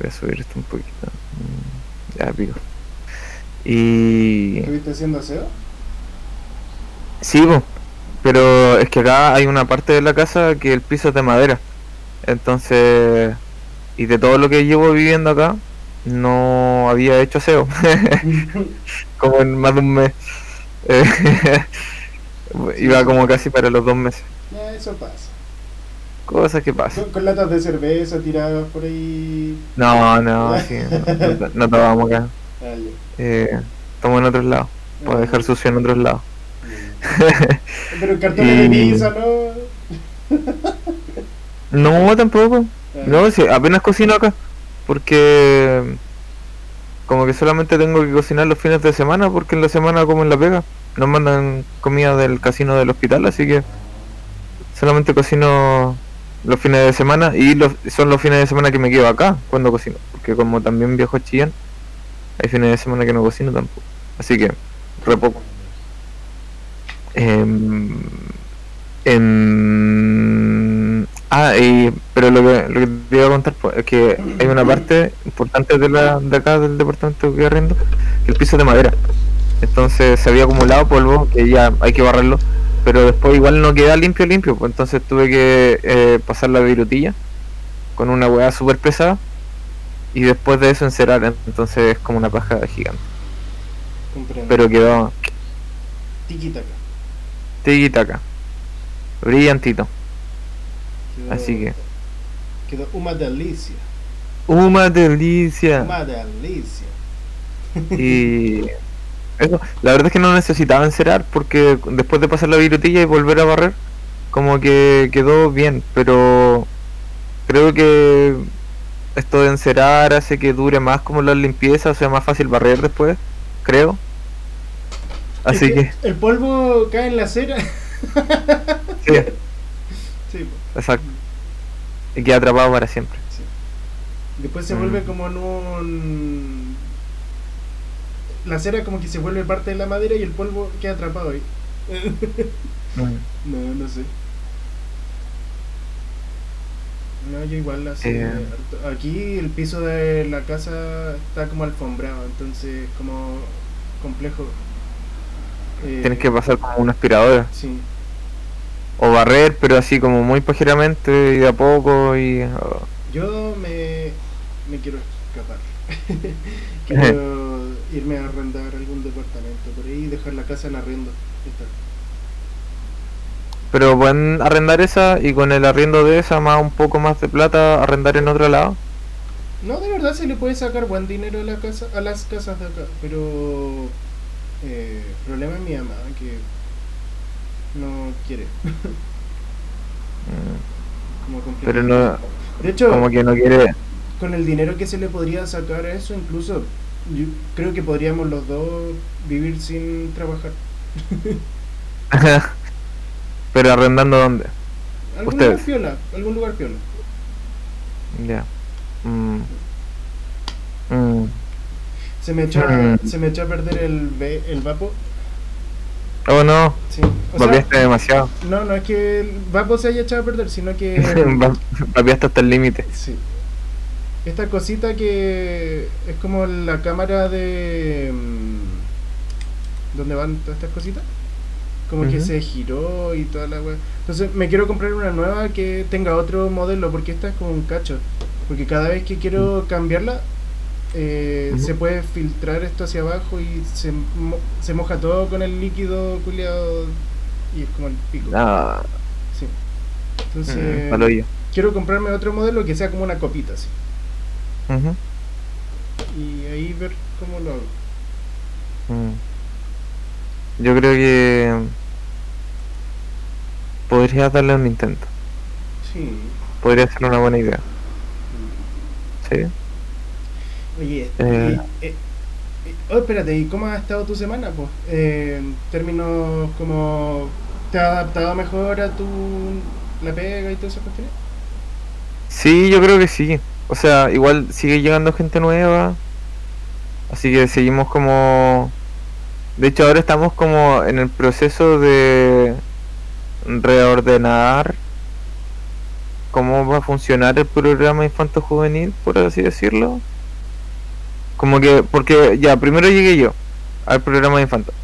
Voy a subir esto un poquito. Mm, Ya, pico. Y. ¿Estuviste haciendo aseo? Sí, po, pero es que acá hay una parte de la casa que el piso es de madera. Entonces, y de todo lo que llevo viviendo acá, no había hecho aseo. como en más de un mes. Eh, Iba como casi para los dos meses. Ya, eso pasa. Cosas que pasan. Con, con latas de cerveza tiradas por ahí. No, no, sí, no, no, no tomamos acá. Ah. Eh, tomo en otros lados. Puedo dejar sucio en otros lados. Pero cartones de pizza, ¿no? No, tampoco. No, sí, apenas cocino acá. Porque como que solamente tengo que cocinar los fines de semana porque en la semana como en la pega. Nos mandan comida del casino del hospital, así que solamente cocino los fines de semana y los, son los fines de semana que me quedo acá cuando cocino. Porque como también viajo a Chillán, hay fines de semana que no cocino tampoco. Así que, re poco. Em, em, ah, y, pero lo que, lo que te iba a contar pues, es que hay una parte importante de, la, de acá del departamento que arriendo, que el piso de madera. Entonces se había acumulado polvo, que ya hay que barrerlo, pero después igual no queda limpio limpio, pues entonces tuve que eh, pasar la virutilla con una hueá súper pesada y después de eso encerar, entonces es como una paja gigante. Comprendo. Pero quedó Tiki-taka. tiki-taka, brillantito. Quedó- Así que, Quedó una delicia. una delicia. Una delicia. Y eso, la verdad es que no necesitaba encerar porque después de pasar la virutilla y volver a barrer, como que quedó bien, pero creo que esto de encerar hace que dure más como la limpieza, o sea, más fácil barrer después, creo. Así Es que, El polvo cae en la cera. sí, exacto. Y queda atrapado para siempre. sí. Después se Mm. vuelve como en un. La cera como que se vuelve parte de la madera y el polvo queda atrapado ahí. no, no sé. No, yo igual así. Eh. Aquí el piso de la casa está como alfombrado, entonces como complejo. Eh, Tienes que pasar como una aspiradora. Sí. O barrer, pero así como muy pajeramente y de a poco y... oh, Yo me, me quiero escapar. quiero irme a arrendar algún departamento por ahí y dejar la casa en arriendo. Pero pueden arrendar esa y con el arriendo de esa más un poco más de plata arrendar en otro lado. No, de verdad se le puede sacar buen dinero a, la casa, a las casas de acá, pero eh, problema es mi mamá que no quiere. Mm, Como complica- Pero no, De hecho, como que no quiere. con el dinero que se le podría sacar a eso, incluso yo creo que podríamos los dos vivir sin trabajar. Pero arrendando dónde? Algún Ustedes. lugar piola, algún lugar piola. Ya. Mm. Mm. Se me echó, Mm. se me echó a perder el, el vapo. Oh no, Sí. Vapeaste demasiado. no, no es que el vapo se haya echado a perder, sino que Va- Vapeaste hasta el límite. Sí. Esta cosita que es como la cámara de... mm, ¿Dónde van todas estas cositas? Como que se giró y toda la wea. Entonces me quiero comprar una nueva que tenga otro modelo porque esta es como un cacho. Porque cada vez que quiero cambiarla, eh, se puede filtrar esto hacia abajo y se, mo- se moja todo con el líquido culiado y es como el pico. Ah, Sí. mm, Entonces yo. quiero comprarme otro modelo que sea como una copita así. Ujú. y ahí ver cómo lo hago. Mm. Yo creo que podrías darle un intento. Sí. Podría ser una buena idea. Sí. Oye, Eh. y- eh, eh, oh, espérate, ¿y cómo ha estado tu semana? Pues, eh, en términos como, ¿te has adaptado mejor a tu la pega y todas esas cuestiones? Sí, yo creo que sí. O sea, igual sigue llegando gente nueva. Así que seguimos como... De hecho, ahora estamos como en el proceso de reordenar cómo va a funcionar el programa infanto juvenil, por así decirlo. Como que, porque ya, primero llegué yo al programa de infanto.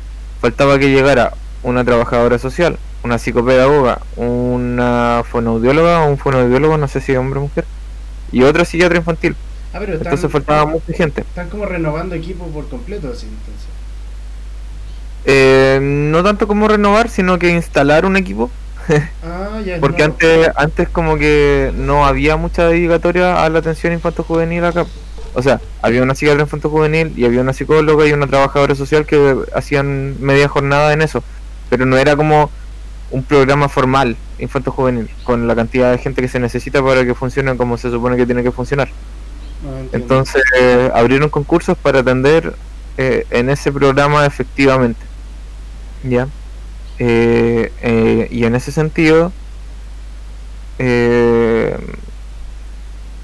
Faltaba que llegara una trabajadora social, una psicopedagoga, una fonoaudióloga o un fonoaudiólogo, no sé si hombre o mujer, y otra psiquiatra infantil. Ah, pero están, Entonces faltaba mucha gente. están como renovando equipo por completo, así entonces. Eh, no tanto como renovar, sino que instalar un equipo. Ah, ya Porque nuevo. antes, antes como que no había mucha dedicatoria a la atención infanto-juvenil acá. O sea, había una psiquiatra infanto-juvenil y había una psicóloga y una trabajadora social que hacían media jornada en eso. Pero no era como un programa formal infanto-juvenil, con la cantidad de gente que se necesita para que funcione como se supone que tiene que funcionar. Ah. Entonces eh, abrieron concursos para atender eh, en ese programa efectivamente. ¿Ya? Eh, eh, y en ese sentido, eh,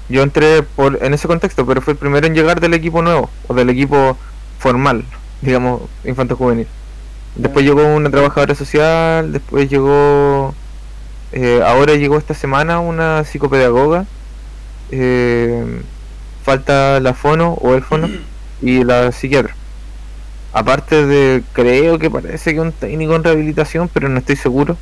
yo entré por, en ese contexto, pero fue el primero en llegar del equipo nuevo, o del equipo formal, digamos, infanto juvenil. Después llegó una trabajadora social, después llegó, eh, ahora llegó esta semana una psicopedagoga, eh, falta la fono o el fono y la psiquiatra. Aparte de, creo que parece que un técnico en rehabilitación, pero no estoy seguro.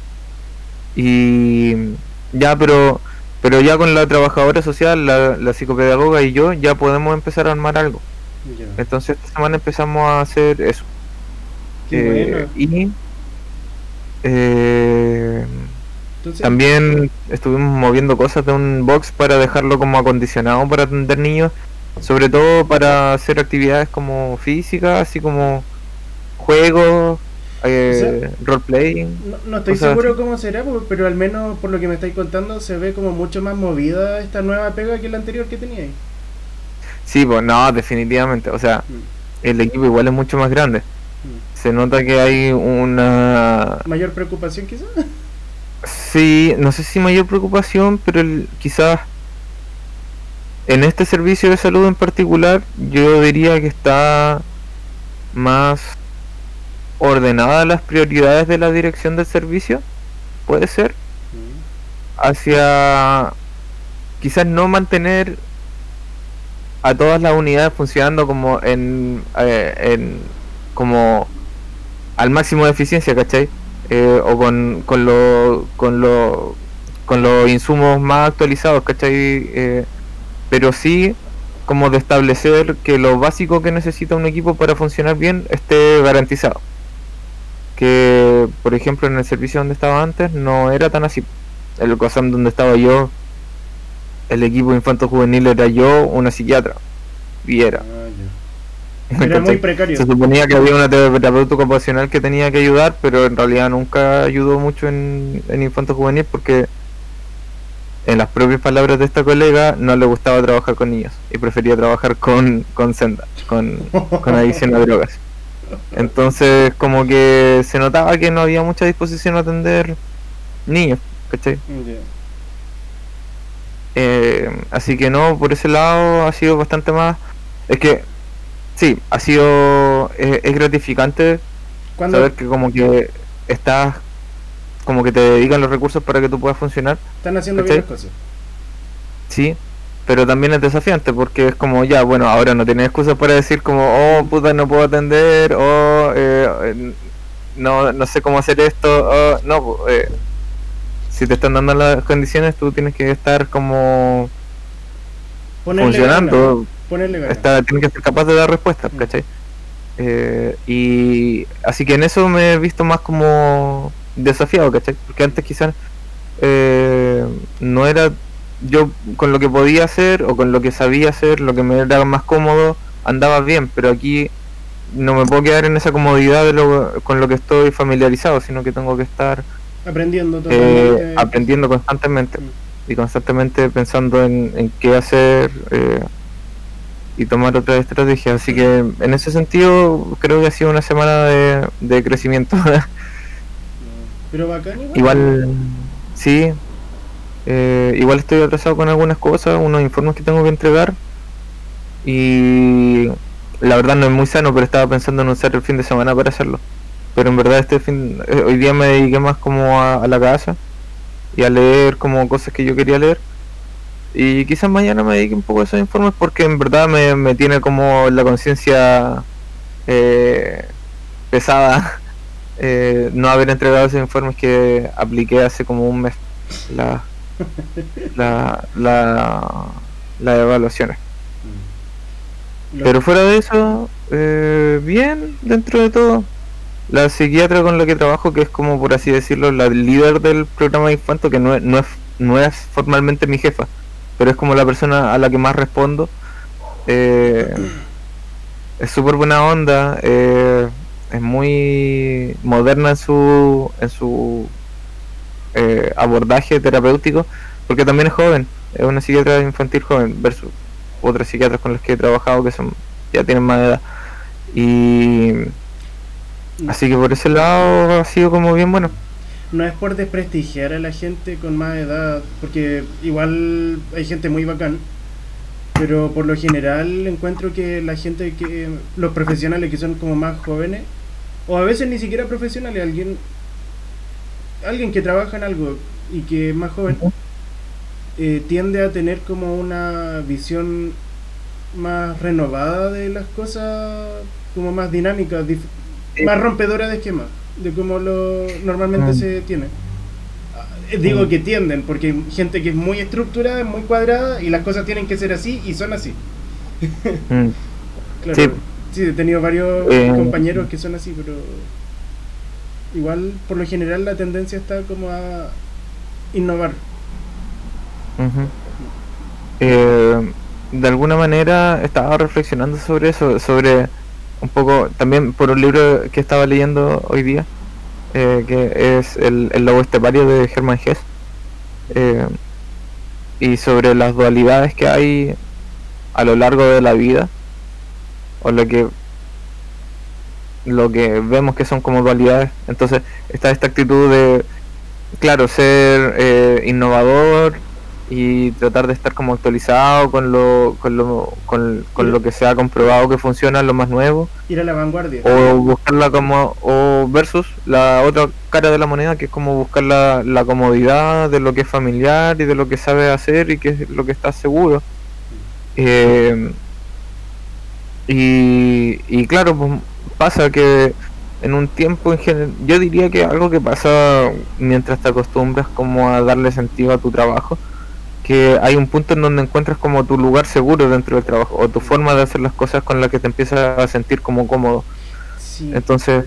Y ya, pero pero ya con la trabajadora social, la, la psicopedagoga y yo, ya podemos empezar a armar algo. Entonces esta semana empezamos a hacer eso. Eh, y eh, Entonces, también estuvimos moviendo cosas de un box para dejarlo como acondicionado para atender niños, sobre todo para hacer actividades como físicas, así como juegos, eh, roleplaying. no, no estoy seguro así. cómo será, pero al menos por lo que me estáis contando se ve como mucho más movida esta nueva pega que la anterior que teníais. Sí, pues no, definitivamente. O sea, Mm, el equipo igual es mucho más grande. Mm. Se nota que hay una... Mayor preocupación quizás. Sí, no sé si mayor preocupación, pero el- quizás en este servicio de salud en particular yo diría que está más ordenadas las prioridades de la dirección del servicio, puede ser, hacia quizás no mantener a todas las unidades funcionando como en, eh, en como al máximo de eficiencia, ¿cachai? Eh, o con, con, lo, con, lo, con los insumos más actualizados, ¿cachai? Eh, pero sí como de establecer que lo básico que necesita un equipo para funcionar bien esté garantizado. Que, por ejemplo, en el servicio donde estaba antes no era tan así. El COSAM donde estaba yo, el equipo infanto juvenil era yo, una psiquiatra. Y era. Era muy precario. Se suponía que había una terapeuta ocupacional que tenía que ayudar, pero en realidad nunca ayudó mucho en, en infanto juvenil porque, en las propias palabras de esta colega, no le gustaba trabajar con niños y prefería trabajar con, con senda, con, con adicción a drogas. Entonces, como que se notaba que no había mucha disposición a atender niños, ¿cachai? Ya. Eh, así que no, por ese lado ha sido bastante más. Es que, sí, ha sido. eh, es gratificante ¿Cuándo? saber que, como que estás. Como que te dedican los recursos para que tú puedas funcionar, Están haciendo bien las cosas. sí. Pero también es desafiante porque es como, ya, bueno, ahora no tienes excusas para decir, como, oh, puta, no puedo atender, o eh, eh, no, no sé cómo hacer esto, o, no, eh, si te están dando las condiciones, tú tienes que estar como Ponerle funcionando, Ponerle está, tiene que ser capaz de dar respuestas, Mm. ¿cachai? Eh, y así que en eso me he visto más como desafiado, ¿cachai? Porque antes quizás eh, no era yo con lo que podía hacer o con lo que sabía hacer, lo que me era más cómodo, andaba bien, pero aquí no me puedo quedar en esa comodidad de lo, con lo que estoy familiarizado, sino que tengo que estar Aprendiendo eh, aprendiendo constantemente Mm. Y constantemente pensando en, en qué hacer eh, y tomar otra estrategia. Así que en ese sentido creo que ha sido una semana de, de crecimiento. Pero bacán igual. igual, sí, eh, igual estoy atrasado con algunas cosas, unos informes que tengo que entregar y la verdad no es muy sano, pero estaba pensando en usar el fin de semana para hacerlo. Pero en verdad este fin, eh, hoy día me dediqué más como a, a la casa y a leer como cosas que yo quería leer Y quizás mañana me dedique un poco a esos informes porque en verdad me, me tiene como la conciencia eh, pesada eh, no haber entregado esos informes que apliqué hace como un mes. La, la, la, las evaluaciones. Lo- Pero fuera de eso, eh, bien dentro de todo. La psiquiatra con la que trabajo, que es como por así decirlo, la líder del programa de infanto, que no es, no es, no es formalmente mi jefa, pero es como la persona a la que más respondo. eh, es súper buena onda, eh, es muy moderna en su, en su eh, abordaje terapéutico, porque también es joven, es una psiquiatra infantil joven versus otros psiquiatras con los que he trabajado que son ya tienen más edad. Y así que por ese lado ha sido como bien bueno. No es por desprestigiar a la gente con más edad, porque igual hay gente muy bacán, pero por lo general encuentro que la gente que, los profesionales que son como más jóvenes, o a veces ni siquiera profesionales, alguien, alguien que trabaja en algo y que es más joven, eh, tiende a tener como una visión más renovada de las cosas, como más dinámica, dif- Sí. Más rompedora de esquemas, de cómo lo normalmente Mm. se tiene. Ah, eh, Digo Mm. que tienden, porque hay gente que es muy estructurada, muy cuadrada, y las cosas tienen que ser así y son así. Mm. Claro, Sí. sí, he tenido varios Eh. compañeros que son así, pero igual por lo general la tendencia está como a innovar. Eh, de alguna manera estaba reflexionando sobre eso, sobre un poco, también por un libro que estaba leyendo hoy día, eh, que es el, el Lobo Estepario de Hermann Hesse, eh, y sobre las dualidades que hay a lo largo de la vida, o lo que lo que vemos que son como dualidades. Entonces está esta actitud de, claro, ser eh, innovador y tratar de estar como actualizado con lo, con lo, con, con lo que se ha comprobado que funciona, lo más nuevo, Ir a la vanguardia. o buscarla como, o versus la otra cara de la moneda que es como buscar la, la comodidad de lo que es familiar y de lo que sabe hacer y que es lo que está seguro. Eh, y, y claro, pues pasa que en un tiempo en general, yo diría que algo que pasa mientras te acostumbras como a darle sentido a tu trabajo, que hay un punto en donde encuentras como tu lugar seguro dentro del trabajo o tu forma de hacer las cosas con la que te empiezas a sentir como cómodo. Sí. Entonces,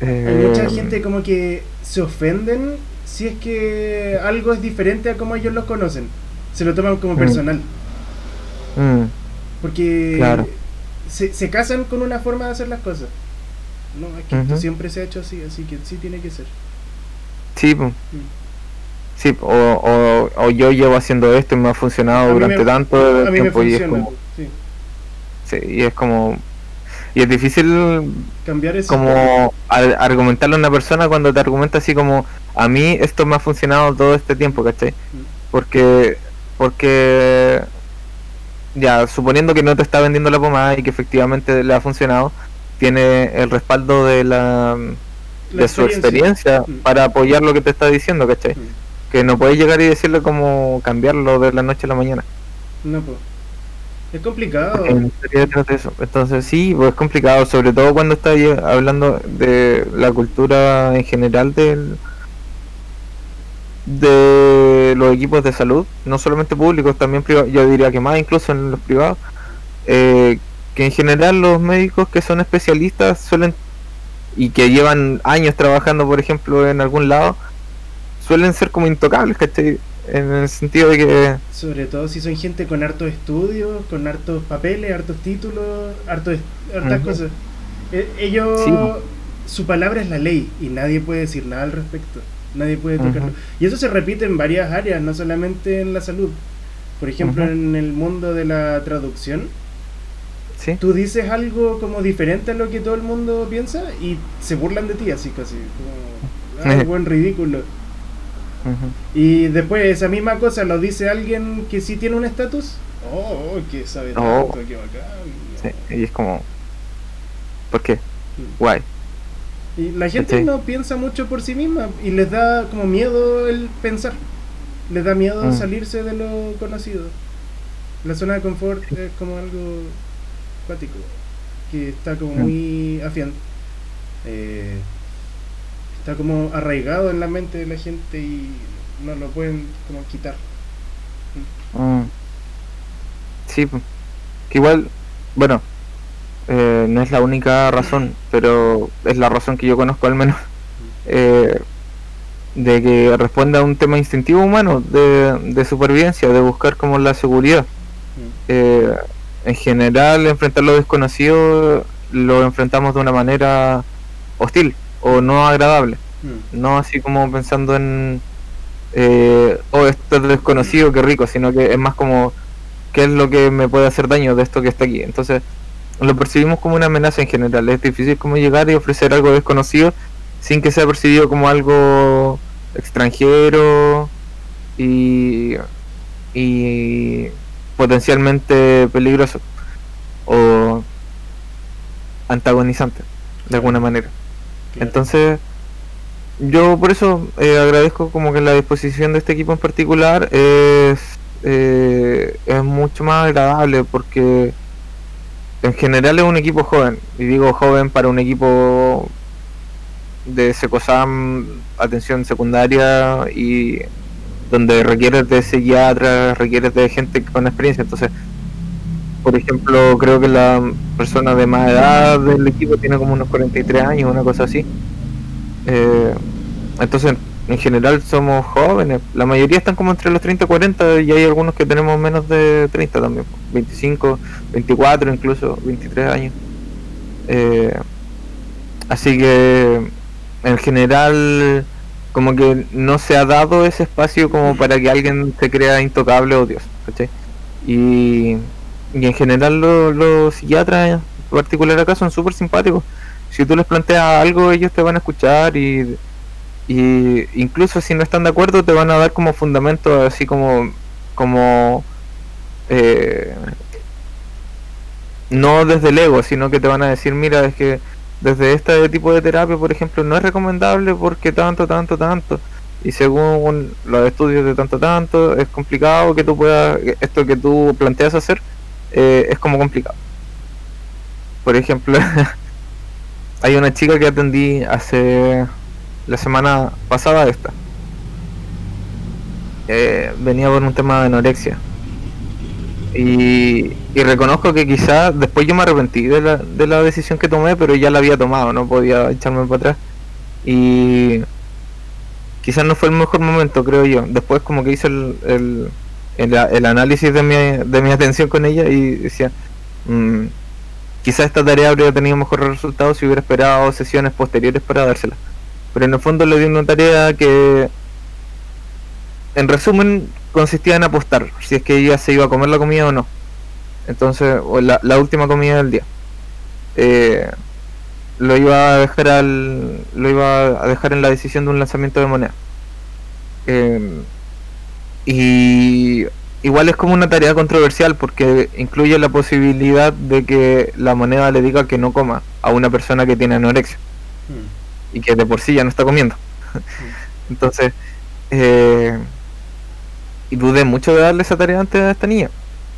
Hay eh, mucha gente como que se ofenden si es que algo es diferente a como ellos lo conocen. Se lo toman como Mm. personal. mm, Porque Claro. se, se casan con una forma de hacer las cosas. No, es que esto siempre se ha hecho así, así que sí tiene que ser. sí, pues, Mm. Sí, o, o, o yo llevo haciendo esto y me ha funcionado A durante me- tanto A mí me tiempo y es como, sí. sí, y es como y es difícil Cambiar eso. como ar- argumentarle a una persona cuando te argumenta así como a mí esto me ha funcionado todo este tiempo, ¿cachai? Porque porque ya suponiendo que no te está vendiendo la pomada y que efectivamente le ha funcionado, tiene el respaldo de la La de su experiencia Mm. para apoyar lo que te está diciendo, ¿cachai? Mm. Que no puedes llegar y decirle como cambiarlo de la noche a la mañana. No, pues. Es complicado. Entonces sí, pues es complicado, sobre todo cuando estás hablando de la cultura en general del de los equipos de salud, no solamente públicos, también privados, yo diría que más incluso en los privados, eh, que en general los médicos que son especialistas suelen y que llevan años trabajando, por ejemplo, en algún lado, suelen ser como intocables, ¿cachai? En el sentido de que Sobre todo si son gente con hartos estudios, con hartos papeles, hartos títulos, hartos, hartas cosas. Eh, ellos, Sí, su palabra es la ley y nadie puede decir nada al respecto. Nadie puede tocarlo. Y eso se repite en varias áreas, no solamente en la salud. Por ejemplo, en el mundo de la traducción, sí, tú dices algo como diferente a lo que todo el mundo piensa y se burlan de ti, así casi. Como, "Ay, buen ridículo. Y después esa misma cosa lo dice alguien que sí tiene un estatus. Oh, oh, que sabe Oh. tanto, qué bacán. Sí, y es como ¿por qué? Guay. Y la gente Sí. no piensa mucho por sí misma y les da como miedo el pensar. les da miedo Mm. salirse de lo conocido. La zona de confort es como algo cuático, que está como Mm. muy afian. eh, está como arraigado en la mente de la gente y no lo pueden como quitar. Mm. Sí, que igual, bueno, eh, no es la única razón, pero es la razón que yo conozco al menos, eh, de que responde a un tema instintivo humano de, de supervivencia, de buscar como la seguridad. Mm. Eh, en general, enfrentar lo desconocido lo enfrentamos de una manera hostil o no agradable. Mm. no así como pensando en eh, oh esto es desconocido qué rico sino que es más como qué es lo que me puede hacer daño de esto que está aquí entonces lo percibimos como una amenaza en general es difícil como llegar y ofrecer algo desconocido sin que sea percibido como algo extranjero y y potencialmente peligroso o antagonizante de alguna manera. Entonces, yo por eso eh, agradezco como que la disposición de este equipo en particular es, eh, es mucho más agradable porque en general es un equipo joven, y digo joven para un equipo de Secosam, atención secundaria y donde requieres de psiquiatras, requieres de gente con experiencia, entonces por ejemplo, creo que la persona de más edad del equipo tiene como unos 43 años, una cosa así. Eh, entonces, en general somos jóvenes. La mayoría están como entre los 30 y 40 y hay algunos que tenemos menos de 30 también. 25, 24 incluso, 23 años. Eh, así que, en general, como que no se ha dado ese espacio como para que alguien se crea intocable o Dios. ¿cachai? Y, y en general lo- los psiquiatras, en particular acá, son súper simpáticos. Si tú les planteas algo, ellos te van a escuchar y, y incluso si no están de acuerdo, te van a dar como fundamento, así como, como eh, no desde el ego, sino que te van a decir, mira, es que desde este tipo de terapia, por ejemplo, no es recomendable porque tanto, tanto, tanto. Y según los estudios de tanto, tanto, es complicado que tú puedas, esto que tú planteas hacer, eh, es como complicado. Por ejemplo, hay una chica que atendí hace la semana pasada esta. Venía por un tema de anorexia. Y, y reconozco que quizás después yo me arrepentí de la, de la decisión que tomé, pero ya la había tomado, no podía echarme para atrás. Y quizás no fue el mejor momento, creo yo. Después como que hice el, el, el análisis de mi, de mi atención con ella y decía, mm, quizás esta tarea habría tenido mejores resultados si hubiera esperado sesiones posteriores para dársela. Pero en el fondo le di una tarea que, en resumen, consistía en apostar si es que ella se iba a comer la comida o no. Entonces, o la, la última comida del día. Eh, lo iba a dejar al, lo iba a dejar en la decisión de un lanzamiento de moneda. Eh, y igual es como una tarea controversial porque incluye la posibilidad de que la moneda le diga que no coma a una persona que tiene anorexia Mm. y que de por sí ya no está comiendo. Entonces, eh, y dudé mucho de darle esa tarea antes a esta niña,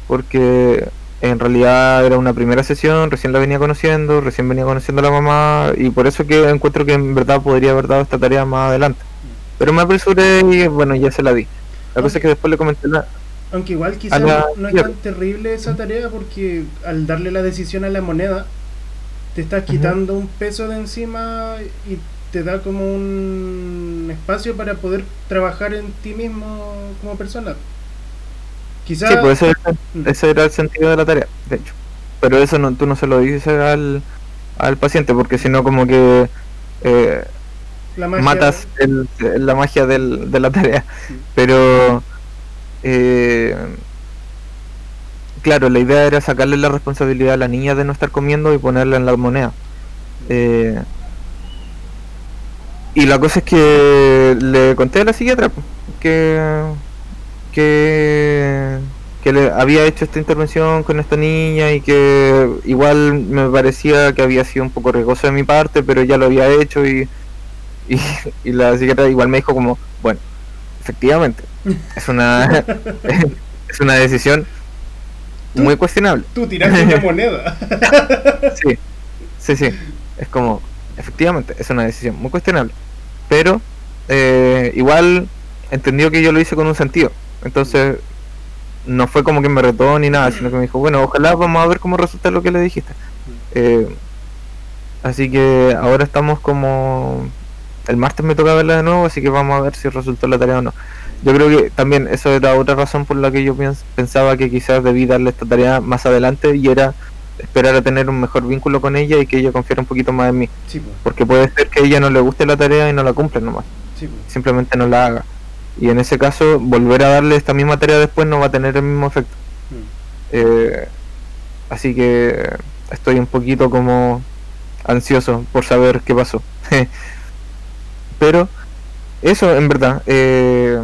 porque en realidad era una primera sesión, recién la venía conociendo, recién venía conociendo a la mamá, y por eso que encuentro que en verdad podría haber dado esta tarea más adelante. Pero me apresuré y bueno, ya se la di. La cosa es que después le comenté la... Aunque igual quizás la- no es tan terrible esa tarea porque al darle la decisión a la moneda te estás quitando un peso de encima y te da como un espacio para poder trabajar en ti mismo como persona. Quizás Sí, pues ese, ese era el sentido de la tarea, de hecho. Pero eso no, tú no se lo dices al, al paciente, porque si no como que eh, la magia, matas el- la magia del, de la tarea. Sí. Pero, eh, claro, la idea era sacarle la responsabilidad a la niña de no estar comiendo y ponerla en la moneda. Eh, y la cosa es que le conté a la psiquiatra que, que, que le había hecho esta intervención con esta niña y que igual me parecía que había sido un poco riesgoso de mi parte, pero ya lo había hecho y, y, y la psiquiatra igual me dijo como, bueno, efectivamente, es una, es una decisión muy cuestionable. Tú tiraste una moneda. sí, sí, sí. Es como, efectivamente, es una decisión muy cuestionable. Pero eh, igual entendió que yo lo hice con un sentido. Entonces, no fue como que me retó ni nada, sino que me dijo, bueno, ojalá vamos a ver cómo resulta lo que le dijiste. Eh, así que ahora estamos como... El martes me toca verla de nuevo, así que vamos a ver si resultó la tarea o no. Yo creo que también eso era otra razón por la que yo pensaba que quizás debí darle esta tarea más adelante y era esperar a tener un mejor vínculo con ella y que ella confiara un poquito más en mí. Porque puede ser que a ella no le guste la tarea y no la cumpla nomás. Simplemente no la haga. Y en ese caso, volver a darle esta misma tarea después no va a tener el mismo efecto. Mm. Eh, así que estoy un poquito como ansioso por saber qué pasó. Pero eso en verdad. Eh,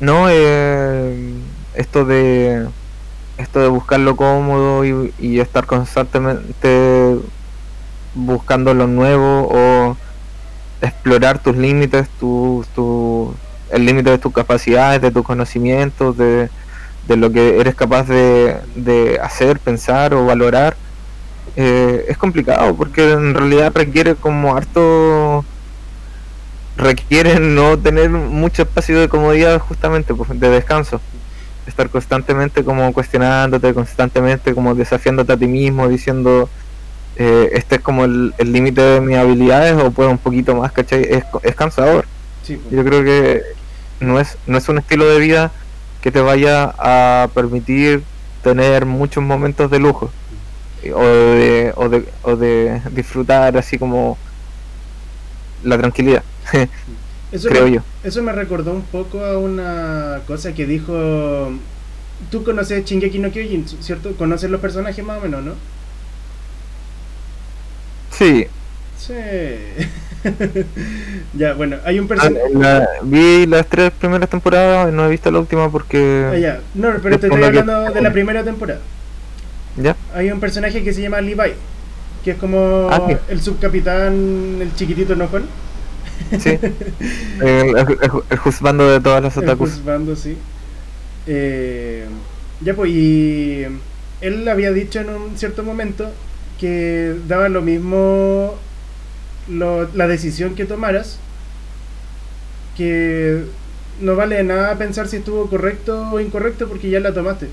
no, eh, esto de esto de buscar lo cómodo y, estar constantemente buscando lo nuevo o explorar tus límites, tu, tu, el límite de tus capacidades, de tus conocimientos, de, de lo que eres capaz de, de hacer, pensar o valorar, eh, es complicado porque en realidad requiere como harto requiere no tener mucho espacio de comodidad justamente pues, de descanso estar constantemente como cuestionándote, constantemente como desafiándote a ti mismo, diciendo eh, este es como el límite de mis habilidades o puedo un poquito más, ¿cachai? Es, es cansador. Pues. Yo creo que no es, no es un estilo de vida que te vaya a permitir tener muchos momentos de lujo o de, o de, o de disfrutar así como la tranquilidad. Eso creo me, yo. Eso me recordó un poco a una cosa que dijo. Tú conoces Shingeki no Kyojin, ¿cierto? ¿Conoces los personajes más o menos, no? Sí. Sí. ya, bueno, hay un personaje. Ah, vi las tres primeras temporadas, no he visto la última porque. Ah, ya. No, pero te estoy hablando de la primera temporada. ¿Ya? Hay un personaje que se llama Levi, que es como ah, el subcapitán, el chiquitito enojón. Sí. el, el, juzgando de todas las otakus. El juzgando, sí. Eh, ya pues, y él había dicho en un cierto momento que daba lo mismo la decisión que tomaras, que no vale nada pensar si estuvo correcto o incorrecto porque ya la tomaste.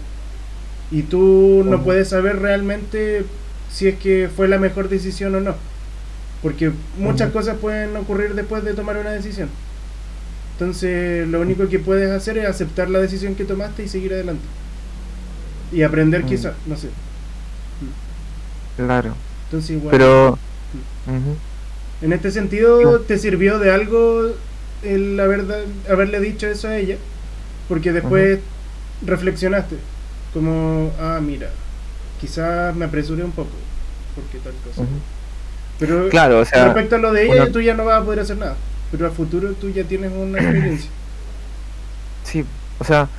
Y tú no puedes saber realmente si es que fue la mejor decisión o no. Porque muchas cosas pueden ocurrir después de tomar una decisión. Entonces, lo único que puedes hacer es aceptar la decisión que tomaste y seguir adelante. Y aprender, quizás, no sé. Claro. Entonces, igual. Pero. En este sentido, ¿te sirvió de algo el haber, haberle dicho eso a ella? Porque después reflexionaste. Como, ah, mira, quizás me apresuré un poco. Porque tal cosa. Pero claro, o sea, respecto a lo de ella, tú ya no vas a poder hacer nada. Pero a futuro tú ya tienes una experiencia. Sí, o sea,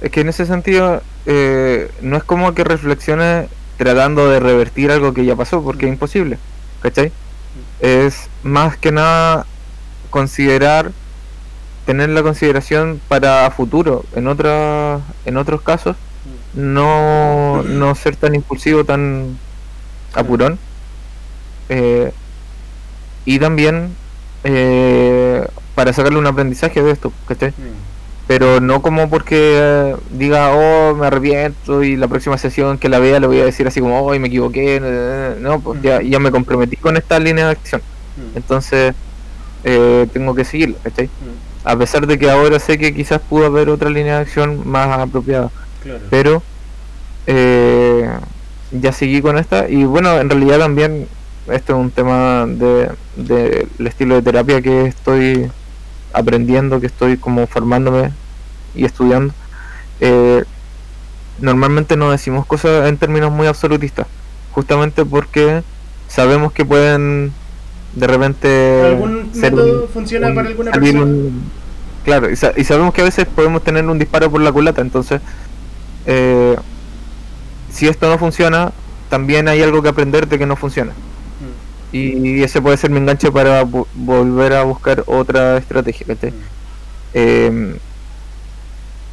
es que en ese sentido eh, no es como que reflexiones tratando de revertir algo que ya pasó, porque es imposible, ¿cachai? Es más que nada considerar, tener la consideración para futuro. En, otra, en otros casos, no, no ser tan impulsivo, tan apurón eh, y también eh, para sacarle un aprendizaje de esto, ¿cachai? Mm. Pero no como porque eh, diga, oh, me arrepiento y la próxima sesión que la vea le voy a decir así como, oh, me equivoqué. No, pues ya, ya me comprometí con esta línea de acción. Mm. Entonces, tengo que seguirla, ¿cachai? Mm. A pesar de que ahora sé que quizás pudo haber otra línea de acción más apropiada. Pero ya seguí con esta y bueno, en realidad también esto es un tema de, del estilo de terapia que estoy aprendiendo, que estoy como formándome y estudiando. Eh, normalmente no decimos cosas en términos muy absolutistas, justamente porque sabemos que pueden de repente algún método funciona para alguna persona. claro, y, sabemos que a veces podemos tener un disparo por la culata, entonces eh, si esto no funciona, también hay algo que aprender de que no funciona. Y ese puede ser mi enganche para volver a buscar otra estrategia. Mm. Eh,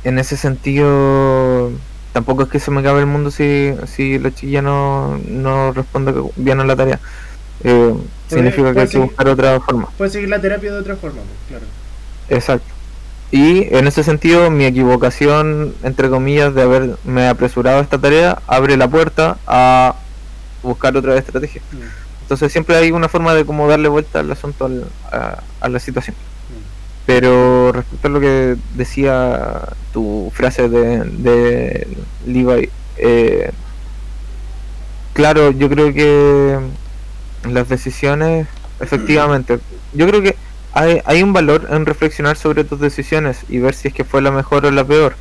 en ese sentido, tampoco es que se me acabe el mundo si, si la chiquilla no, no responde bien a la tarea. Eh, significa que hay que buscar otra forma. Puede seguir la terapia de otra forma, pues, claro. Exacto. Y en ese sentido, mi equivocación, entre comillas, de haberme apresurado a esta tarea, abre la puerta a buscar otra estrategia. Mm. Entonces siempre hay una forma de cómo darle vuelta al asunto a, la situación. Mm. Pero respecto a lo que decía tu frase de, de Levi, eh, claro, yo creo que las decisiones, efectivamente, yo creo que hay, hay un valor en reflexionar sobre tus decisiones y ver si es que fue la mejor o la peor.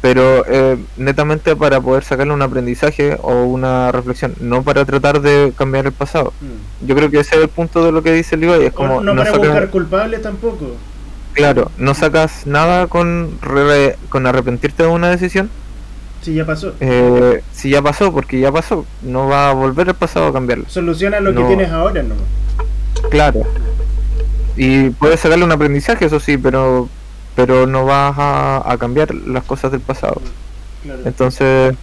Pero eh, netamente para poder sacarle un aprendizaje o una reflexión, no para tratar de cambiar el pasado. Mm. Yo creo que ese es el punto de lo que dice el es como... No, para buscar culpable tampoco. Claro, no sacas nada con, con arrepentirte de una decisión. Si ya pasó. Eh, si ya pasó, porque ya pasó. No va a volver el pasado a cambiarlo. Soluciona lo que tienes ahora, ¿no? Claro. Y puedes sacarle un aprendizaje, eso sí, pero pero no vas a, cambiar las cosas del pasado. Entonces,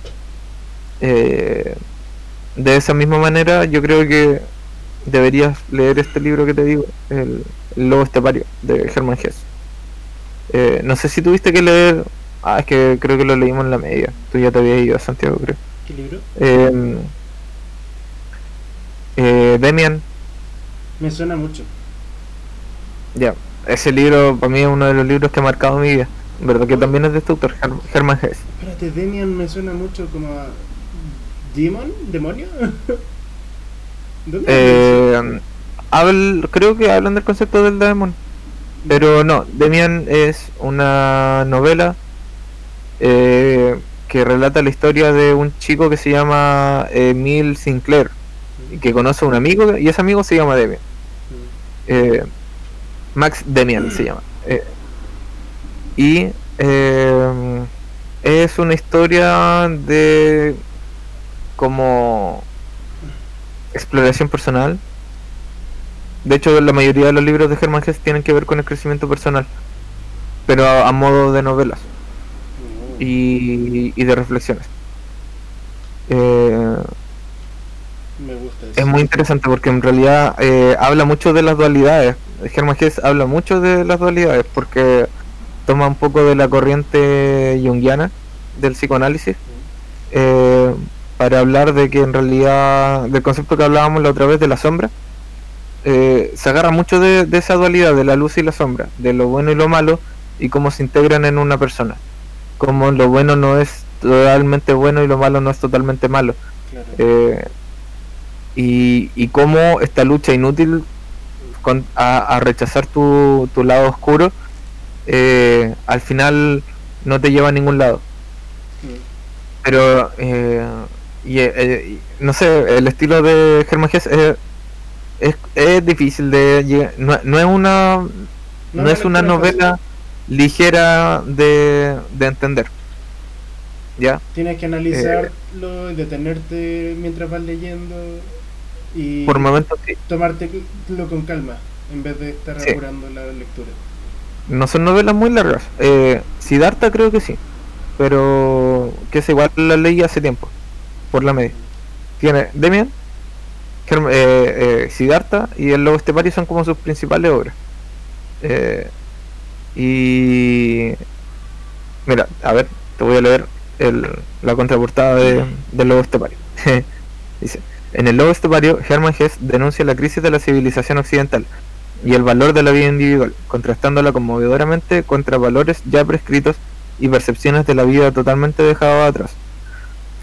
eh, de esa misma manera, yo creo que deberías leer este libro que te digo, El, Lobo Estepario, de Germán Hess. Eh, no sé si tuviste que leer. Ah, es que creo que lo leímos en la media. Tú ya te habías ido a Santiago, creo. ¿Qué libro? Eh, eh, Demian. Me suena mucho. Ya, ese libro para mí es uno de los libros que ha marcado mi vida. ¿Verdad? Que también es de este autor, Herman Hesse. Espérate, Demian me suena mucho como a. ¿Demon? ¿Demonio? ¿Dónde eh, creo que hablan del concepto del demon. Pero no, Demian es una novela eh, que relata la historia de un chico que se llama Emil Sinclair, y que conoce a un amigo y ese amigo se llama Demian. Eh, Max Demian se llama. Eh, y eh, es una historia de como exploración personal. De hecho, la mayoría de los libros de Hermann Hesse tienen que ver con el crecimiento personal, pero a, modo de novelas y, de reflexiones. Eh, es muy interesante porque en realidad habla mucho de las dualidades. Germán Hess habla mucho de las dualidades porque toma un poco de la corriente junguiana del psicoanálisis eh, para hablar de que en realidad del concepto que hablábamos la otra vez de la sombra. Eh, se agarra mucho de, esa dualidad de la luz y la sombra de lo bueno y lo malo y cómo se integran en una persona. Como lo bueno no es totalmente bueno y lo malo no es totalmente malo. Eh, y, y cómo esta lucha inútil a, rechazar tu, tu, lado oscuro, eh, al final no te lleva a ningún lado. Pero, eh, eh, y, no sé, el estilo de Germán es, es, difícil de no, es una no, es una novela ligera de, de entender. ¿Ya? Tienes que analizarlo, detenerte mientras vas leyendo y por momentos sí. tomártelo con calma en vez de estar apurando la lectura. No son novelas muy largas. Eh, Siddhartha creo que sí, pero que es igual la leí hace tiempo, por la media. Tiene Demian, eh, eh, Siddhartha y el Lobo Estepario son como sus principales obras. Eh, y mira, a ver, te voy a leer el, la contraportada de, del Lobo Estepario. Dice en el Lobo Estepario, Hermann Hesse denuncia la crisis de la civilización occidental y el valor de la vida individual, contrastándola conmovedoramente contra valores ya prescritos y percepciones de la vida totalmente dejadas atrás.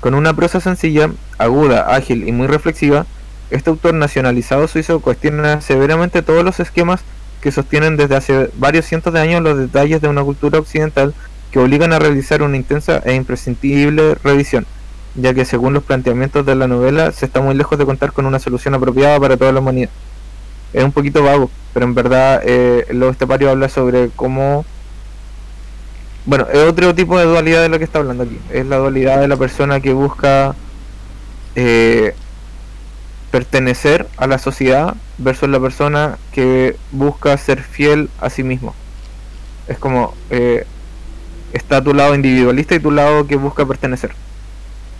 Con una prosa sencilla, aguda, ágil y muy reflexiva, este autor nacionalizado suizo cuestiona severamente todos los esquemas que sostienen desde hace varios cientos de años los detalles de una cultura occidental que obligan a realizar una intensa e imprescindible revisión ya que según los planteamientos de la novela se está muy lejos de contar con una solución apropiada para toda la humanidad. Es un poquito vago, pero en verdad eh, el estepario habla sobre cómo... Bueno, es otro tipo de dualidad de lo que está hablando aquí. Es la dualidad de la persona que busca eh, pertenecer a la sociedad versus la persona que busca ser fiel a sí mismo. Es como eh, está tu lado individualista y tu lado que busca pertenecer.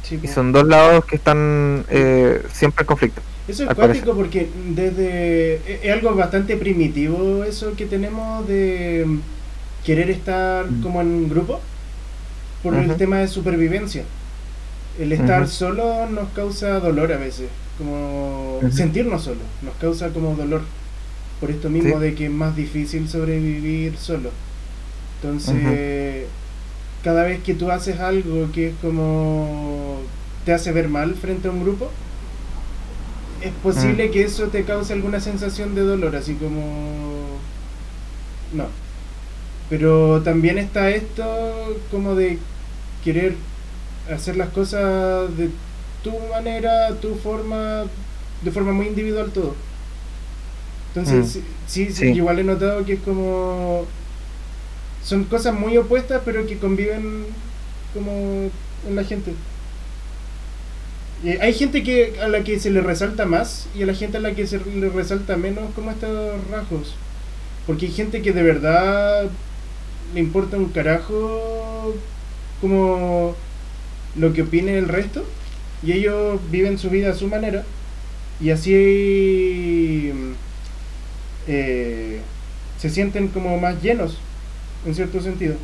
Sí, Y son dos lados que están eh, siempre en conflicto. Eso es al cuático porque desde es es algo bastante primitivo eso que tenemos de mm, querer estar Mm. como en grupo por el tema de supervivencia. El estar solo nos causa dolor a veces, como sentirnos solos, nos causa como dolor. Por esto mismo Sí. de que es más difícil sobrevivir solo. Entonces, cada vez que tú haces algo que es como te hace ver mal frente a un grupo, es posible Mm. que eso te cause alguna sensación de dolor, así como... No. Pero también está esto como de querer hacer las cosas de tu manera, tu forma, de forma muy individual todo. Entonces, Mm. sí, sí, igual he notado que es como... Son cosas muy opuestas, pero que conviven como en la gente. Y hay gente que a la que se le resalta más y a la gente a la que se le resalta menos como estos rasgos. Porque hay gente que de verdad le importa un carajo como lo que opine el resto y ellos viven su vida a su manera y así eh, se sienten como más llenos en cierto sentido.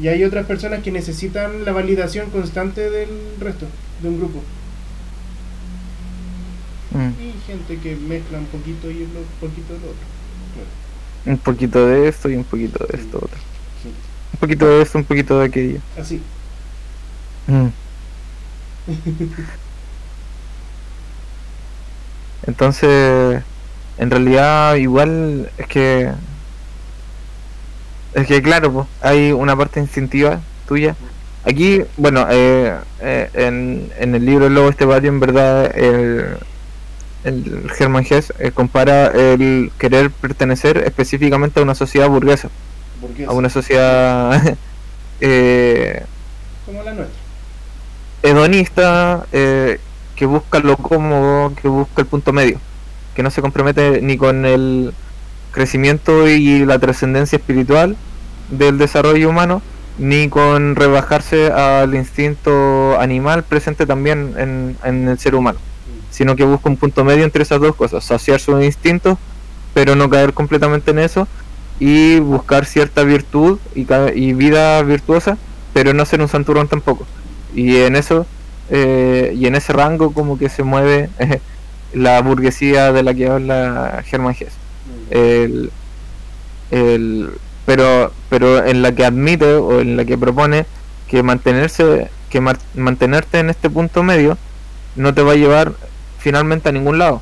Y hay otras personas que necesitan la validación constante del resto, de un grupo. Mm. Y gente que mezcla un poquito y un poquito del otro. Claro. Un poquito de esto y un poquito de esto otro. Sí. Un poquito de esto, un poquito de aquello. Así. Mm. Entonces, en realidad igual es que es que claro, pues, hay una parte instintiva tuya. Aquí, bueno, eh, eh, en, en el libro Lobo Estepario, en verdad, el, el Hermann Hesse eh, compara el querer pertenecer específicamente a una sociedad burguesa, a una sociedad eh, como la nuestra. hedonista eh, que busca lo cómodo, que busca el punto medio, que no se compromete ni con el crecimiento y la trascendencia espiritual del desarrollo humano, ni con rebajarse al instinto animal presente también en, en el ser humano, sino que busca un punto medio entre esas dos cosas, saciar sus instintos, pero no caer completamente en eso, y buscar cierta virtud y, y vida virtuosa, pero no ser un santurrón tampoco. Y en eso, eh, y en ese rango como que se mueve eh, la burguesía de la que habla Germán Hesse. El, el- pero, pero en la que admite o en la que propone que mantenerse, que mantenerte en este punto medio no te va a llevar finalmente a ningún lado.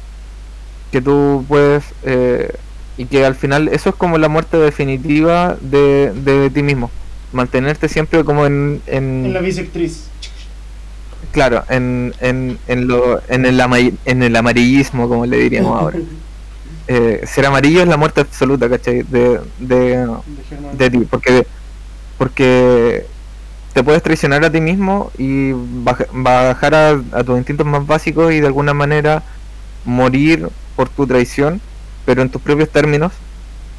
Que tú puedes, eh, y que al final eso es como la muerte definitiva de, de ti mismo. Mantenerte siempre como en, en, En la bisectriz. Claro, en, en, en, lo, en, el ama- en el amarillismo, como le diríamos ahora. Eh, ser amarillo es la muerte absoluta, ¿cachai? De, de, De de ti, porque, porque te puedes traicionar a ti mismo y baja- bajar a, a tus instintos más básicos y de alguna manera morir por tu traición, pero en tus propios términos,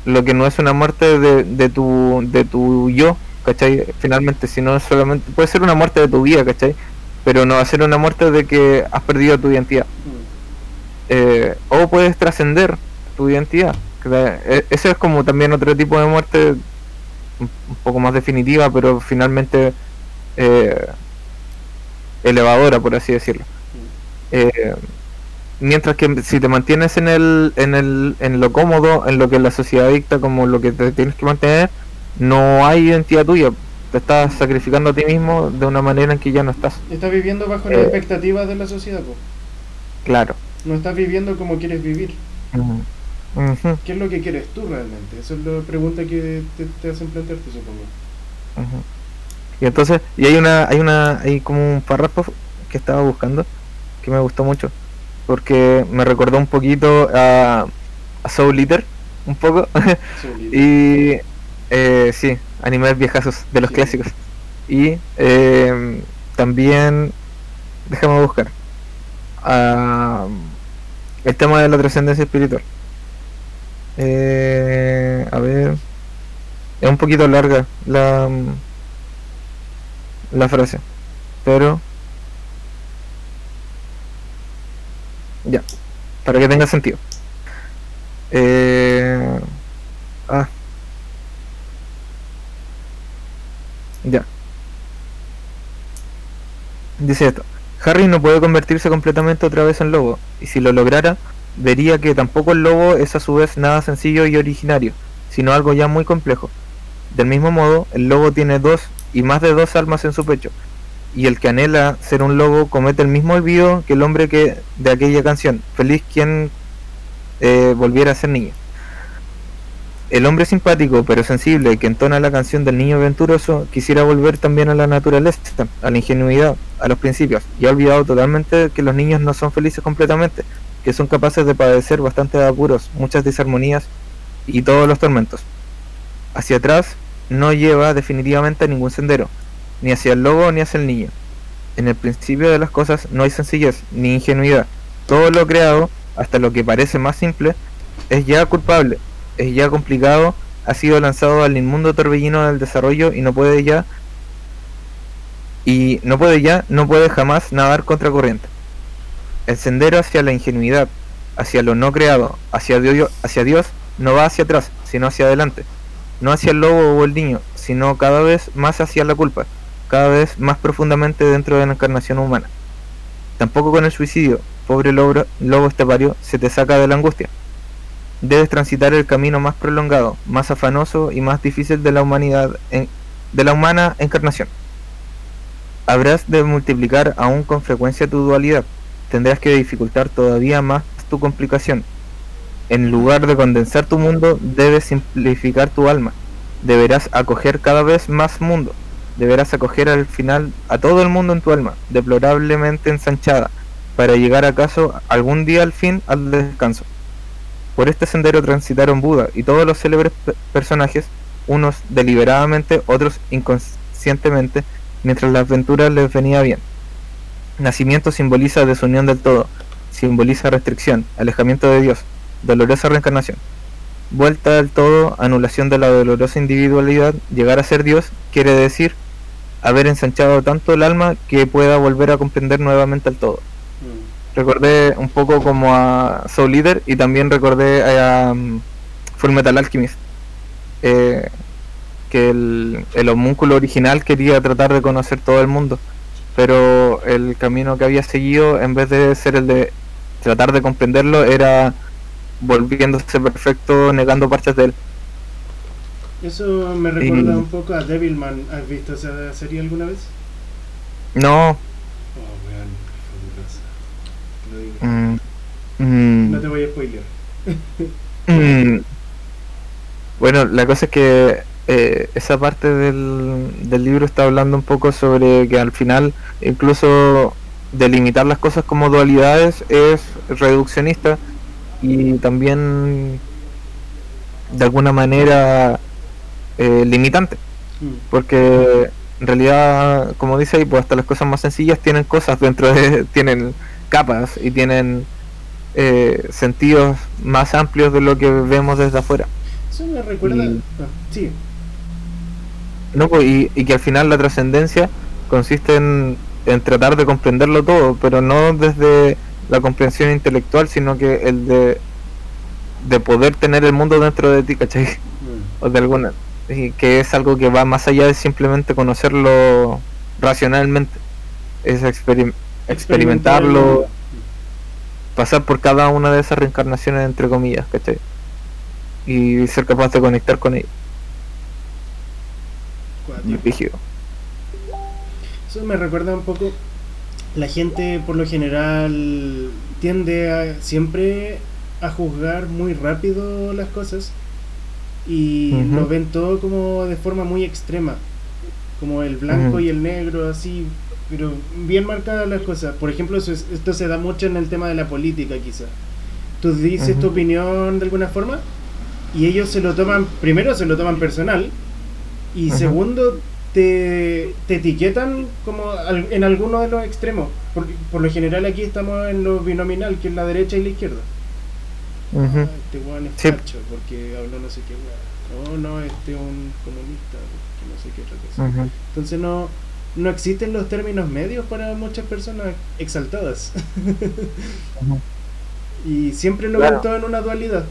lo que no es una muerte de, de tu de tu yo, ¿cachai? Finalmente, sino solamente puede ser una muerte de tu vida, ¿cachai? Pero no va a ser una muerte de que has perdido tu identidad. Mm. Eh, o puedes trascender tu identidad. e- Ese es como también otro tipo de muerte un poco más definitiva, pero finalmente eh, elevadora, por así decirlo. Eh, mientras que si te mantienes en el, en el, en lo cómodo, en lo que la sociedad dicta como lo que te tienes que mantener, no hay identidad tuya. Te estás sacrificando a ti mismo de una manera en que ya no estás. Estás viviendo bajo Eh. las expectativas de la sociedad, po. Claro. No estás viviendo como quieres vivir. Ujú, ¿Qué es lo que quieres tú realmente? Esa es la pregunta que te, te hacen plantearte, supongo. Y entonces, y hay una, hay una, hay como un párrafo que estaba buscando que me gustó mucho. Porque me recordó un poquito a, a Soul Eater, un poco. Y eh, sí, animales viejazos de los Sí. clásicos. Y eh, también, déjame buscar, ah, el tema de la trascendencia espiritual. Eh, a ver, Es un poquito larga la, la frase, pero ya, para que tenga sentido. Eh, ah, ya. Dice esto. Harry no puede convertirse completamente otra vez en lobo, y si lo lograra, vería que tampoco el lobo es a su vez nada sencillo y originario, sino algo ya muy complejo. Del mismo modo, el lobo tiene dos y más de dos almas en su pecho, y el que anhela ser un lobo comete el mismo olvido que el hombre que de aquella canción, feliz quien eh, volviera a ser niño. El hombre simpático pero sensible que entona la canción del niño venturoso quisiera volver también a la naturaleza, a la ingenuidad, a los principios, y ha olvidado totalmente que los niños no son felices completamente, que son capaces de padecer bastantes apuros, muchas desarmonías y todos los tormentos. Hacia atrás no lleva definitivamente a ningún sendero, ni hacia el lobo ni hacia el niño. En el principio de las cosas no hay sencillez ni ingenuidad. Todo lo creado, hasta lo que parece más simple, es ya culpable, es ya complicado, ha sido lanzado al inmundo torbellino del desarrollo y no puede ya y no puede ya, no puede jamás nadar contra corriente. El hacia la ingenuidad, hacia lo no creado, hacia Dios, hacia Dios, no va hacia atrás, sino hacia adelante. No hacia el lobo o el niño, sino cada vez más hacia la culpa, cada vez más profundamente dentro de la encarnación humana. Tampoco con el suicidio, pobre lobo, lobo estepario, se te saca de la angustia. Debes transitar el camino más prolongado, más afanoso y más difícil de la humanidad, de la humana encarnación. Habrás de multiplicar aún con frecuencia tu dualidad, tendrás que dificultar todavía más tu complicación. En lugar de condensar tu mundo, debes simplificar tu alma. Deberás acoger cada vez más mundo. Deberás acoger al final a todo el mundo en tu alma, deplorablemente ensanchada, para llegar acaso algún día al fin al descanso. Por este sendero transitaron Buda y todos los célebres personajes, unos deliberadamente, otros inconscientemente, mientras la aventura les venía bien. Nacimiento simboliza desunión del todo, simboliza restricción, alejamiento de Dios, dolorosa reencarnación. Vuelta del todo, anulación de la dolorosa individualidad, llegar a ser Dios quiere decir haber ensanchado tanto el alma que pueda volver a comprender nuevamente el todo. Mm. Recordé un poco como a Soul Leader y también recordé a, um, Full Metal Alchemist. Eh, que el, el homúnculo original quería tratar de conocer todo el mundo pero el camino que había seguido, en vez de ser el de tratar de comprenderlo, era volviéndose perfecto, negando partes de él. Eso me recuerda un poco a Devilman. ¿Has visto esa serie alguna vez? No. Oh, mm, mm. No te voy a spoiler. Mm. Bueno, la cosa es que eh, esa parte del, del libro está hablando un poco sobre que al final incluso delimitar las cosas como dualidades es reduccionista y también de alguna manera eh, limitante. Mm. porque en realidad como dice ahí pues hasta las cosas más sencillas tienen cosas dentro de tienen capas y tienen eh, sentidos más amplios de lo que vemos desde afuera. Eso me recuerda ah, sí no, pues, y, que al final la trascendencia consiste en, tratar de comprenderlo todo, pero no desde la comprensión intelectual, sino que el de, de poder tener el mundo dentro de ti, ¿cachai? Mm. O de alguna. Y que es algo que va más allá de simplemente conocerlo racionalmente. Es experimentarlo, pasar por cada una de esas reencarnaciones, entre comillas, ¿cachai? Y ser capaz de conectar con ellos. Eso me recuerda un poco. La gente, por lo general, tiende a siempre a juzgar muy rápido las cosas y lo ven todo como de forma muy extrema, como el blanco y el negro, así, pero bien marcadas las cosas. Por ejemplo, esto se da mucho en el tema de la política, quizá. Tú dices tu opinión de alguna forma y ellos se lo toman, primero se lo toman personal y segundo, te, te, etiquetan como en alguno de los extremos. Porque por lo general aquí estamos en lo binominal, que es la derecha y la izquierda. Uh este weón es porque habló no sé qué oh no, este es un comunista, que no sé qué otra cosa. Entonces no, no existen los términos medios para muchas personas exaltadas. Y siempre lo ven todo en una dualidad.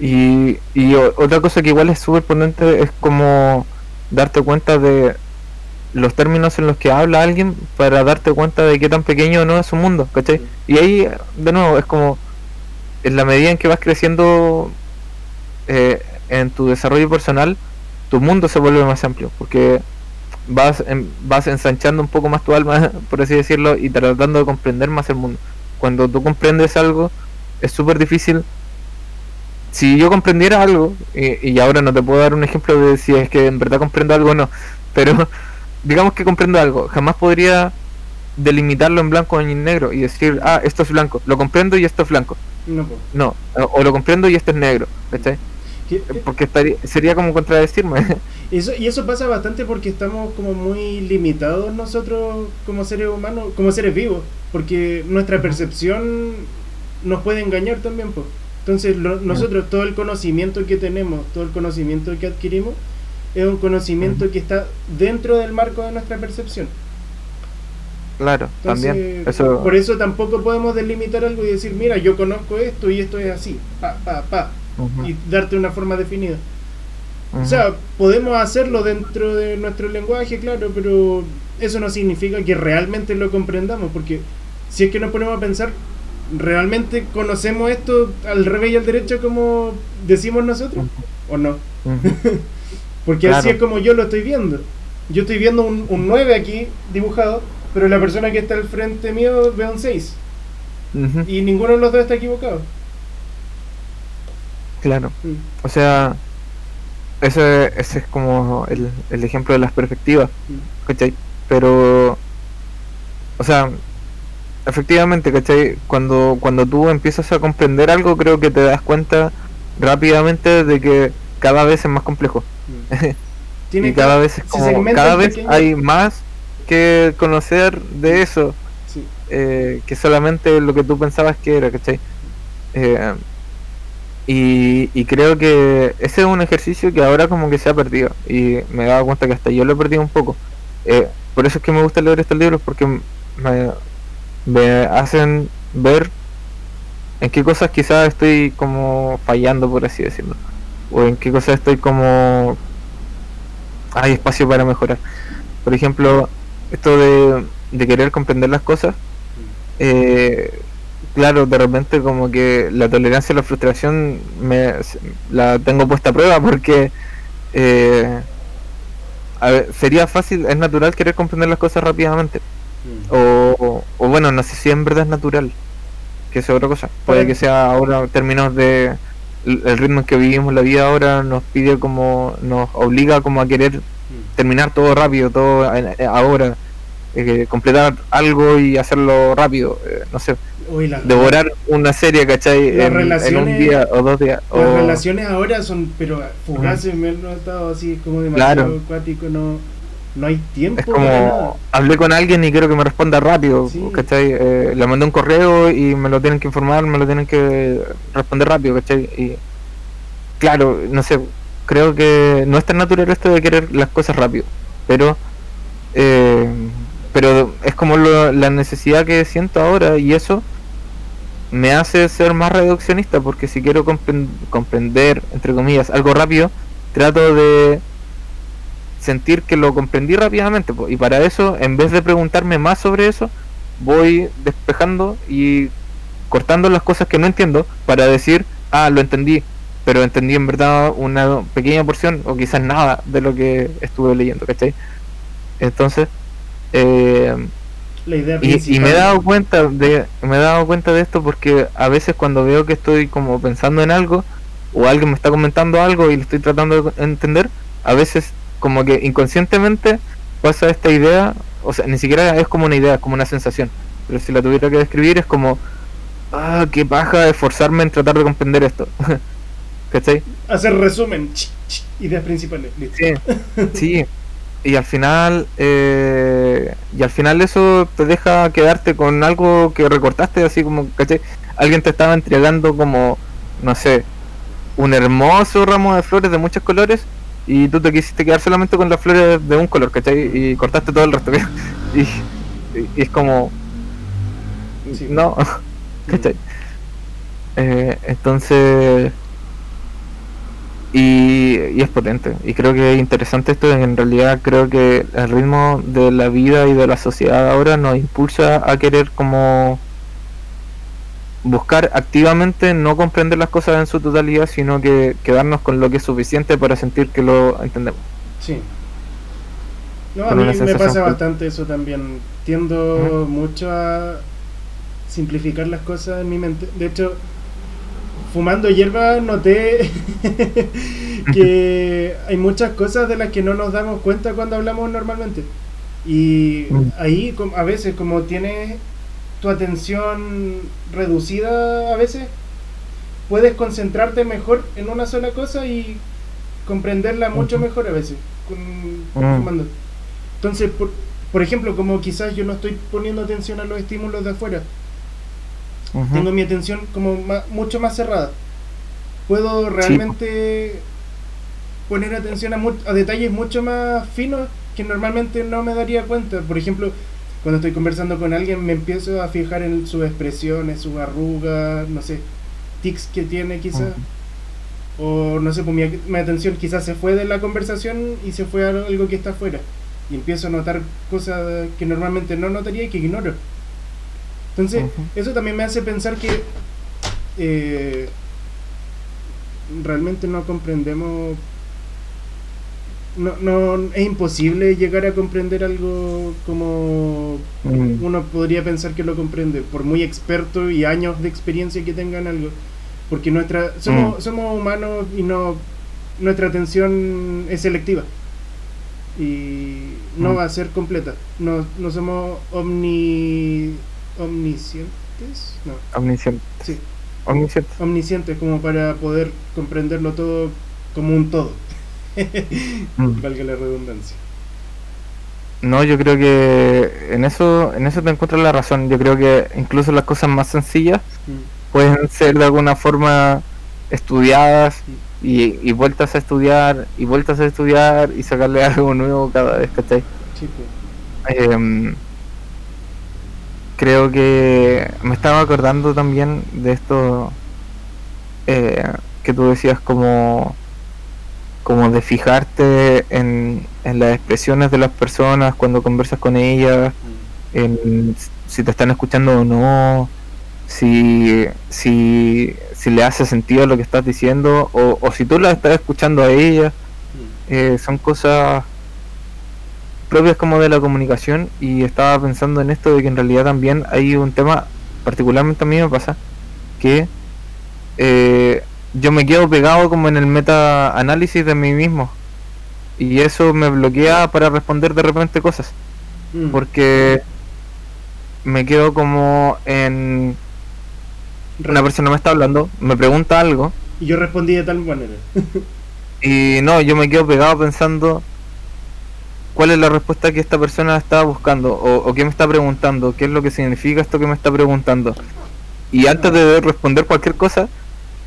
Y, y otra cosa que igual es súper potente es como darte cuenta de los términos en los que habla alguien para darte cuenta de qué tan pequeño no es su mundo, ¿cachai? Y ahí, de nuevo, es como en la medida en que vas creciendo eh, en tu desarrollo personal, tu mundo se vuelve más amplio, porque vas, vas ensanchando un poco más tu alma, por así decirlo, y tratando de comprender más el mundo. Cuando tú comprendes algo, es súper difícil. Si yo comprendiera algo, y, ahora no te puedo dar un ejemplo de si es que en verdad comprendo algo o no, pero digamos que comprendo algo, jamás podría delimitarlo en blanco o en negro y decir, ah, esto es blanco, lo comprendo y esto es blanco. No, no o, lo comprendo y esto es negro, Porque estaría, sería como contradecirme. Eso, y eso pasa bastante porque estamos como muy limitados nosotros como seres humanos, como seres vivos, porque nuestra percepción nos puede engañar también. Pues. Entonces nosotros todo el conocimiento que tenemos, todo el conocimiento que adquirimos, es un conocimiento que está dentro del marco de nuestra percepción. Claro, también. Por eso tampoco podemos delimitar algo y decir, mira, yo conozco esto y esto es así, pa, pa, pa, y darte una forma definida. O sea, podemos hacerlo dentro de nuestro lenguaje, claro, pero eso no significa que realmente lo comprendamos, porque si es que nos ponemos a pensar, ¿realmente conocemos esto al revés y al derecho como decimos nosotros? ¿O no? porque así es como yo lo estoy viendo. Yo estoy viendo un, un 9 aquí dibujado, pero la persona que está al frente mío ve un 6. Y ninguno de los dos está equivocado. Claro. Mm. O sea, ese, ese es como el, el ejemplo de las perspectivas, ¿cachai? Pero, o sea, efectivamente, ¿cachai? Cuando, cuando tú empiezas a comprender algo, creo que te das cuenta rápidamente de que cada vez es más complejo. y cada vez es como, cada vez hay más que conocer de eso eh, que solamente lo que tú pensabas que era, ¿cachai? Eh, y, creo que ese es un ejercicio que ahora como que se ha perdido. Y me he dado cuenta que hasta yo lo he perdido un poco. Eh, por eso es que me gusta leer estos libros, porque me, me hacen ver en qué cosas quizás estoy como fallando, por así decirlo. O en qué cosas estoy como... Hay espacio para mejorar. Por ejemplo, esto de, de querer comprender las cosas. Eh, claro, de repente como que la tolerancia a la frustración me la tengo puesta a prueba porque eh, sería fácil, es natural querer comprender las cosas rápidamente. Mm. O, o, bueno, no sé si en verdad es natural, que es otra cosa. Puede que sea ahora en términos de el ritmo en que vivimos la vida ahora nos pide como, nos obliga como a querer mm. terminar todo rápido, todo ahora, eh, completar algo y hacerlo rápido, eh, no sé devorar una serie, ¿cachai? En, un día o dos días. Las relaciones ahora son, pero fugaces, me he notado así como demasiado acuático, no, no hay tiempo. Es como, hablé con alguien y quiero que me responda rápido, ¿cachai? Eh, le mandé un correo y me lo tienen que informar, me lo tienen que responder rápido, ¿cachai? Y claro, no sé, creo que no es tan natural esto de querer las cosas rápido, pero... Eh, pero es como la necesidad que siento ahora y eso me hace ser más reduccionista porque si quiero comprender, entre comillas, algo rápido, trato de sentir que lo comprendí rápidamente. Y para eso, en vez de preguntarme más sobre eso, voy despejando y cortando las cosas que no entiendo para decir, ah, lo entendí, pero entendí en verdad una pequeña porción o quizás nada de lo que estuve leyendo, ¿cachai? Entonces, eh, y, me he dado cuenta de me he dado cuenta de esto porque a veces cuando veo que estoy como pensando en algo o alguien me está comentando algo y lo estoy tratando de entender a veces como que inconscientemente pasa esta idea o sea ni siquiera es como una idea es como una sensación pero si la tuviera que describir es como ah qué paja esforzarme en tratar de comprender esto ¿cachai? hacer resumen ideas principales sí sí y al final eh, y al final eso te deja quedarte con algo que recortaste así como ¿cachai? alguien te estaba entregando como no sé un hermoso ramo de flores de muchos colores y tú te quisiste quedar solamente con las flores de un color, ¿cachai? Y cortaste todo el resto. y, y, es como... No, ¿cachai? Eh, entonces... Y, y, es potente. Y creo que es interesante esto. En realidad creo que el ritmo de la vida y de la sociedad ahora nos impulsa a querer como buscar activamente no comprender las cosas en su totalidad, sino que quedarnos con lo que es suficiente para sentir que lo entendemos. Sí. No, a mí me pasa bastante eso también. Tiendo mucho a simplificar las cosas en mi mente. De hecho, fumando hierba noté que hay muchas cosas de las que no nos damos cuenta cuando hablamos normalmente. Y mm. ahí a veces como tienes tu atención reducida a veces, puedes concentrarte mejor en una sola cosa y comprenderla mucho mejor a veces. Mm. Entonces, por, por, ejemplo, como quizás yo no estoy poniendo atención a los estímulos de afuera, tengo mi atención como mucho más cerrada. Puedo realmente poner atención a, a detalles mucho más finos que normalmente no me daría cuenta. Por ejemplo, cuando estoy conversando con alguien me empiezo a fijar en sus expresiones, sus arrugas, no sé, tics que tiene quizás. O no sé, pues mi, atención quizás se fue de la conversación y se fue a algo que está afuera. Y empiezo a notar cosas que normalmente no notaría y que ignoro. Entonces, eso también me hace pensar que eh, realmente no comprendemos no, no es imposible llegar a comprender algo como mm. uno podría pensar que lo comprende, por muy experto y años de experiencia que tengan algo. Porque nuestra somos, mm. somos humanos y no nuestra atención es selectiva. Y no mm. va a ser completa. No, no somos omni, omniscientes. No. Omniscientes. Sí. Omniscientes. Omniscientes como para poder comprenderlo todo como un todo. Valga la redundancia. No, yo creo que en eso, en eso te encuentras la razón. Yo creo que incluso las cosas más sencillas mm. pueden ser de alguna forma estudiadas mm. y, vueltas a estudiar y vueltas a estudiar y sacarle algo nuevo cada vez, ¿cachai? Em, creo que me estaba acordando también de esto eh, que tú decías como como de fijarte en, las expresiones de las personas cuando conversas con ellas, en si te están escuchando o no, si, si, si le hace sentido lo que estás diciendo o, o si tú la estás escuchando a ella. Eh, son cosas propias como de la comunicación y estaba pensando en esto de que en realidad también hay un tema, particularmente a mí me pasa, que eh, yo me quedo pegado como en el meta análisis de mí mismo. Y eso me bloquea para responder de repente cosas. Mm. Porque me quedo como en... Una persona me está hablando, me pregunta algo. Y yo respondí de tal manera. y no, yo me quedo pegado pensando cuál es la respuesta que esta persona está buscando o, o qué me está preguntando, qué es lo que significa esto que me está preguntando. Y antes de responder cualquier cosa,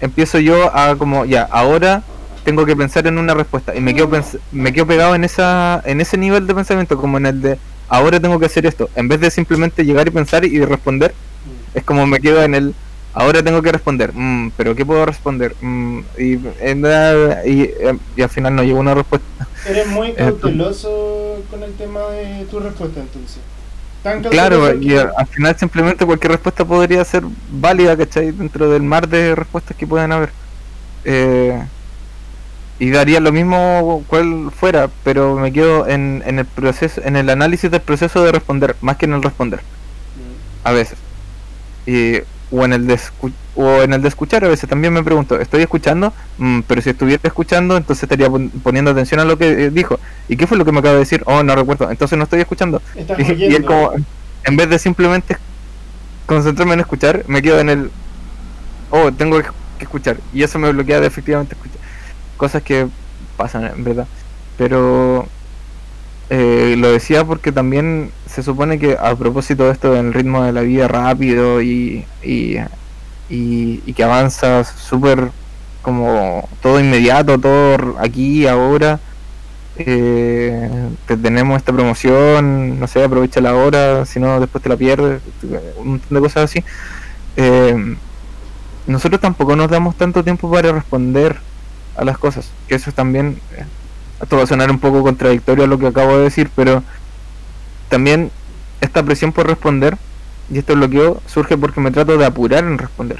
empiezo yo a como, ya, ahora tengo que pensar en una respuesta. Y me quedo me quedo pegado en esa en ese nivel de pensamiento como en el de ahora tengo que hacer esto. En vez de simplemente llegar y pensar y responder mm. es como me quedo en el ahora tengo que responder. Mm, pero qué puedo responder mm, y, y, y, al final no llego a una respuesta. Eres muy cauteloso con el tema de tu respuesta entonces Claro, y al final simplemente cualquier respuesta podría ser válida, ¿cachai? Dentro del mar de respuestas que pueden haber. Eh, y daría lo mismo cual fuera, pero me quedo en, en el proceso, en el análisis del proceso de responder, más que en el responder. Mm. A veces. Y o en el de o en el de escuchar a veces también me pregunto estoy escuchando mm, pero si estuviera escuchando entonces estaría poniendo atención a lo que eh, dijo. Y qué fue lo que me acaba de decir oh no recuerdo entonces no estoy escuchando. Y, él como en vez de simplemente concentrarme en escuchar me quedo en el oh tengo que escuchar. Y eso me bloquea de efectivamente escuchar cosas que pasan en verdad. Pero eh, lo decía porque también se supone que a propósito de esto del ritmo de la vida rápido y, y, y, que avanza súper como todo inmediato, todo aquí, ahora. Eh, te tenemos esta promoción, no sé, aprovecha la hora, si no después te la pierdes, un montón de cosas así. Eh, nosotros tampoco nos damos tanto tiempo para responder a las cosas, que eso también, eh, esto va a sonar un poco contradictorio a lo que acabo de decir, pero también esta presión por responder y este bloqueo surge porque me trato de apurar en responder.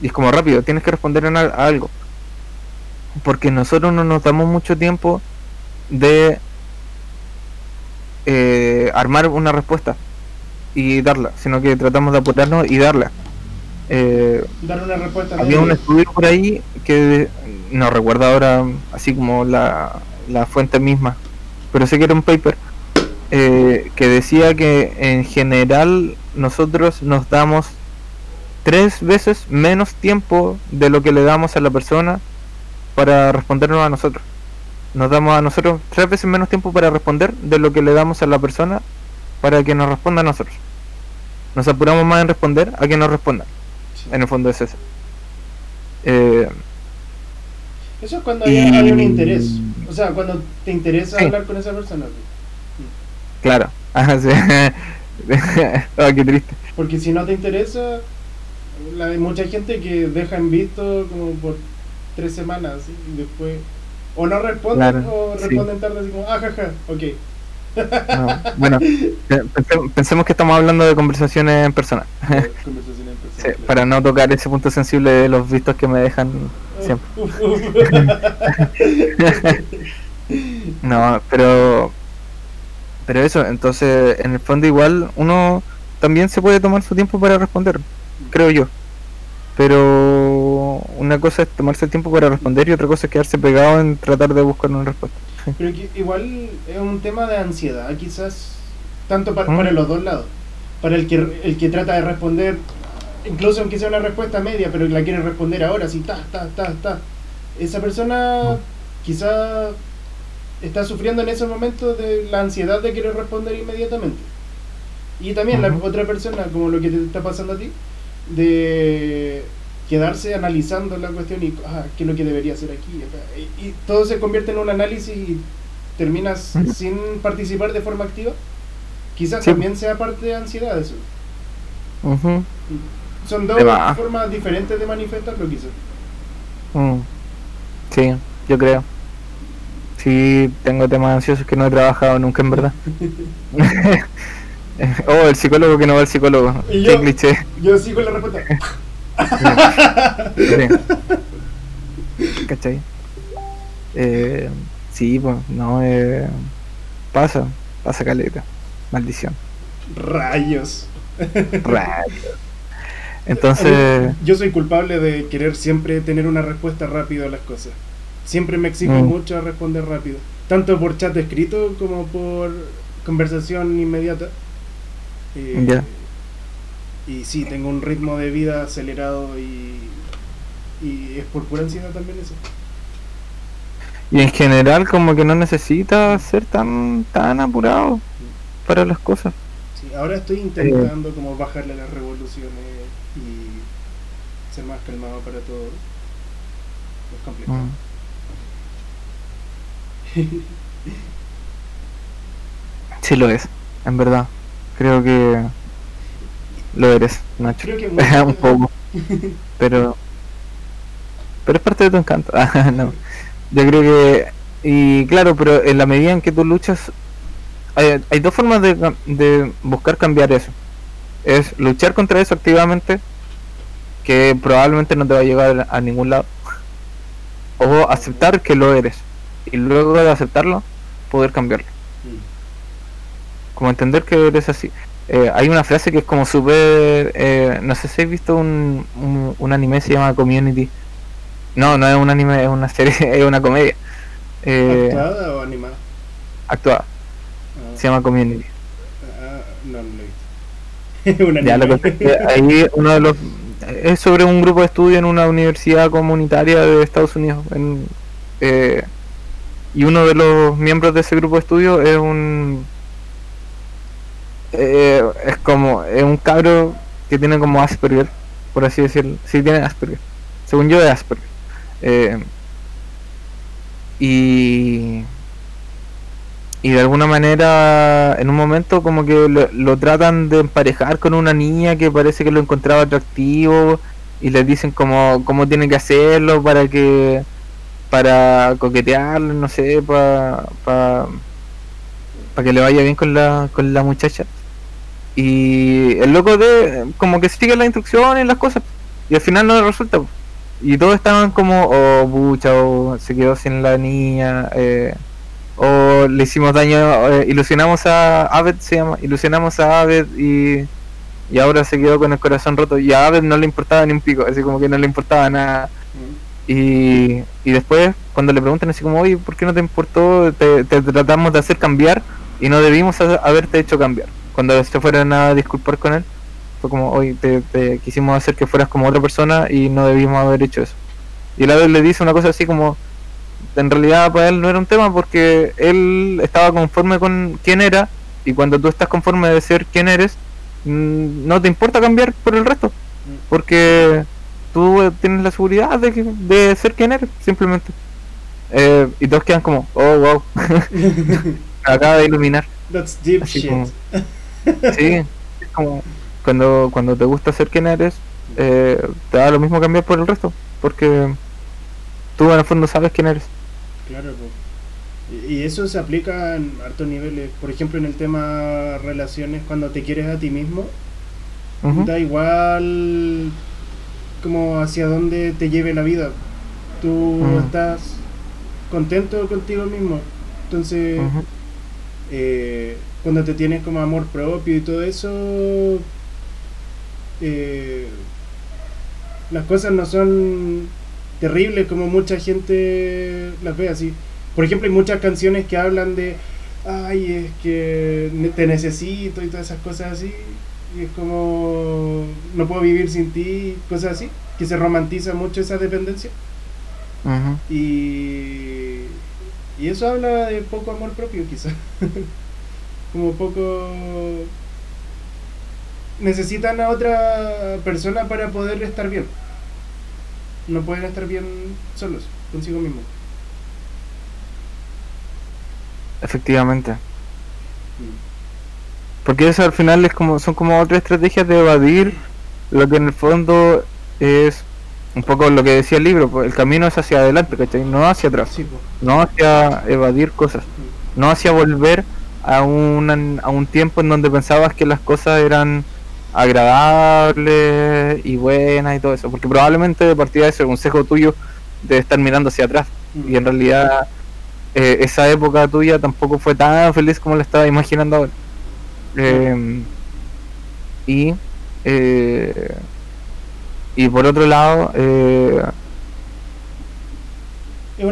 Y es como rápido, tienes que responder en a algo. Porque nosotros no nos damos mucho tiempo de eh, armar una respuesta y darla, sino que tratamos de apurarnos y darla. Eh, Dar una respuesta. había un estudio por ahí que no recuerdo ahora así como la, la fuente misma, pero sé que era un paper eh, que decía que en general nosotros nos damos tres veces menos tiempo de lo que le damos a la persona para respondernos a nosotros. Nos damos a nosotros tres veces menos tiempo para responder de lo que le damos a la persona para que nos responda a nosotros. Nos apuramos más en responder a que nos respondan. Sí. En el fondo es eso. Eh, Eso es cuando Y- hay, hay un interés. O sea, cuando te interesa Sí. hablar con esa persona. claro. Ajá, sí. Ah, qué triste. Porque si no te interesa, la- hay mucha gente que deja en visto como por tres semanas ¿sí? y después o no responden Claro, o sí. responden tarde así como, ah, jaja, ok. No, bueno, pe- pense- pensemos que estamos hablando de conversaciones en persona. Conversación en Sí, persona, para no tocar ese punto sensible de los vistos que me dejan siempre. No, pero pero eso, entonces en el fondo igual uno también se puede tomar su tiempo para responder, creo yo. Pero una cosa es tomarse el tiempo para responder y otra cosa es quedarse pegado en tratar de buscar una respuesta. Pero que igual es un tema de ansiedad, quizás, tanto pa- ¿Mm? para los dos lados. Para el que, el que trata de responder, incluso aunque sea una respuesta media, pero la quiere responder ahora, así, ta, ta, ta, ta. Esa persona quizá está sufriendo en ese momento de la ansiedad de querer responder inmediatamente. Y también la Ujú. otra persona, como lo que te está pasando a ti, de quedarse analizando la cuestión y ah, qué es lo que debería hacer aquí. Y, y todo se convierte en un análisis y terminas sin participar de forma activa. Quizás Sí. también sea parte de ansiedad eso. Ujú, Son dos formas diferentes de manifestarlo quizás. mm. Sí, yo creo. Sí, tengo temas ansiosos que no he trabajado nunca en verdad. oh, el psicólogo que no va al psicólogo. Y Qué yo- cliché. Yo sigo la respuesta. Sí. ¿Cachai? Eh, sí, pues, no, eh, pasa, pasa caleta. Maldición. Rayos. Rayos. Entonces, Yo soy culpable de querer siempre tener una respuesta rápida a las cosas. Siempre me exijo Mm. mucho a responder rápido. Tanto por chat escrito como por conversación inmediata. Eh, Ya. Y sí, tengo un ritmo de vida acelerado y, y es por pura ansiedad también eso. y en general como que no necesita ser tan, tan apurado para las cosas. Sí, ahora estoy intentando como bajarle las revoluciones ser más calmado para todo. Es complicado. Mm. Sí lo es, en verdad. Creo que lo eres, Nacho. Creo que un poco. Pero pero es parte de tu encanto. Ah, no. Yo creo que y claro, pero en la medida en que tú luchas hay, hay dos formas de, de buscar cambiar eso. Es luchar contra eso activamente, que probablemente no te va a llegar a ningún lado. O aceptar que lo eres. Y luego de aceptarlo, poder cambiarlo. Mm. Como entender que eres así. Eh, hay una frase que es como súper... eh, no sé si habéis visto un, un, un anime se llama Community. No, no es un anime, es una serie, es una comedia. Eh, ¿Actuada o animada? actuada. Ah, Se llama Community. ah, no, no lo he visto. Un Ya, anime. cosa es que ahí uno de los... Es sobre un grupo de estudio en una universidad comunitaria de Estados Unidos. en- eh, y uno de los miembros de ese grupo de estudio es un... eh, es como... Es un cabro que tiene como Asperger, por así decirlo. Sí, tiene Asperger. Según yo es Asperger. Eh, y, y de alguna manera, en un momento, como que lo, lo, tratan de emparejar con una niña que parece que lo encontraba atractivo y le dicen cómo, cómo tiene que hacerlo para que para coquetearlo, no sé, para para que le vaya bien con la, con la muchacha. Y el loco de como que sigue las instrucciones las cosas y al final no resulta. Y todos estaban como, oh, pucha, o se quedó sin la niña, eh, o le hicimos daño, eh, ilusionamos a Aved, se llama, ilusionamos a Aved y, y ahora se quedó con el corazón roto. Y a Aved no le importaba ni un pico, así como que no le importaba nada. Y, y después, cuando le preguntan así como, oye, ¿por qué no te importó? Te, te tratamos de hacer cambiar y no debimos haberte hecho cambiar. Cuando se fueron a disculpar con él, fue como, hoy te, te, quisimos hacer que fueras como otra persona y no debimos haber hecho eso. Y el le dice una cosa así como, en realidad para él no era un tema porque él estaba conforme con quién era y cuando tú estás conforme de ser quién eres, mm, no te importa cambiar por el resto, porque tú tienes la seguridad de, de ser quien eres, simplemente. Eh, y todos quedan como, oh, wow, acaba de iluminar. That's deep shit. Como, sí, es como cuando, cuando te gusta ser quien eres, eh, te da lo mismo cambiar por el resto, porque tú en el fondo sabes quién eres. Claro, pues. y eso se aplica en hartos niveles. Por ejemplo, en el tema relaciones, cuando te quieres a ti mismo, uh -huh. da igual como hacia dónde te lleve la vida. Tú uh -huh. estás contento contigo mismo. Entonces, uh -huh. eh, cuando te tienes como amor propio y todo eso, eh, las cosas no son terribles como mucha gente las ve así. Por ejemplo, hay muchas canciones que hablan de, ay, es que te necesito y todas esas cosas así. Y es como, no puedo vivir sin ti, cosas así. Que se romantiza mucho esa dependencia. Uh -huh. Y, y eso habla de poco amor propio, quizás. como poco necesitan a otra persona para poder estar bien. No pueden estar bien solos, consigo mismo. Efectivamente. Porque eso al final es como son como otras estrategias de evadir lo que en el fondo es un poco lo que decía el libro, pues el camino es hacia adelante, ¿cachai? No hacia atrás. Sí, pues. No hacia evadir cosas. No hacia volver a un, a un tiempo en donde pensabas que las cosas eran agradables y buenas y todo eso, porque probablemente de partida de ese consejo tuyo de estar mirando hacia atrás y en realidad eh, esa época tuya tampoco fue tan feliz como la estaba imaginando ahora. Eh, y eh, y por otro lado, eh,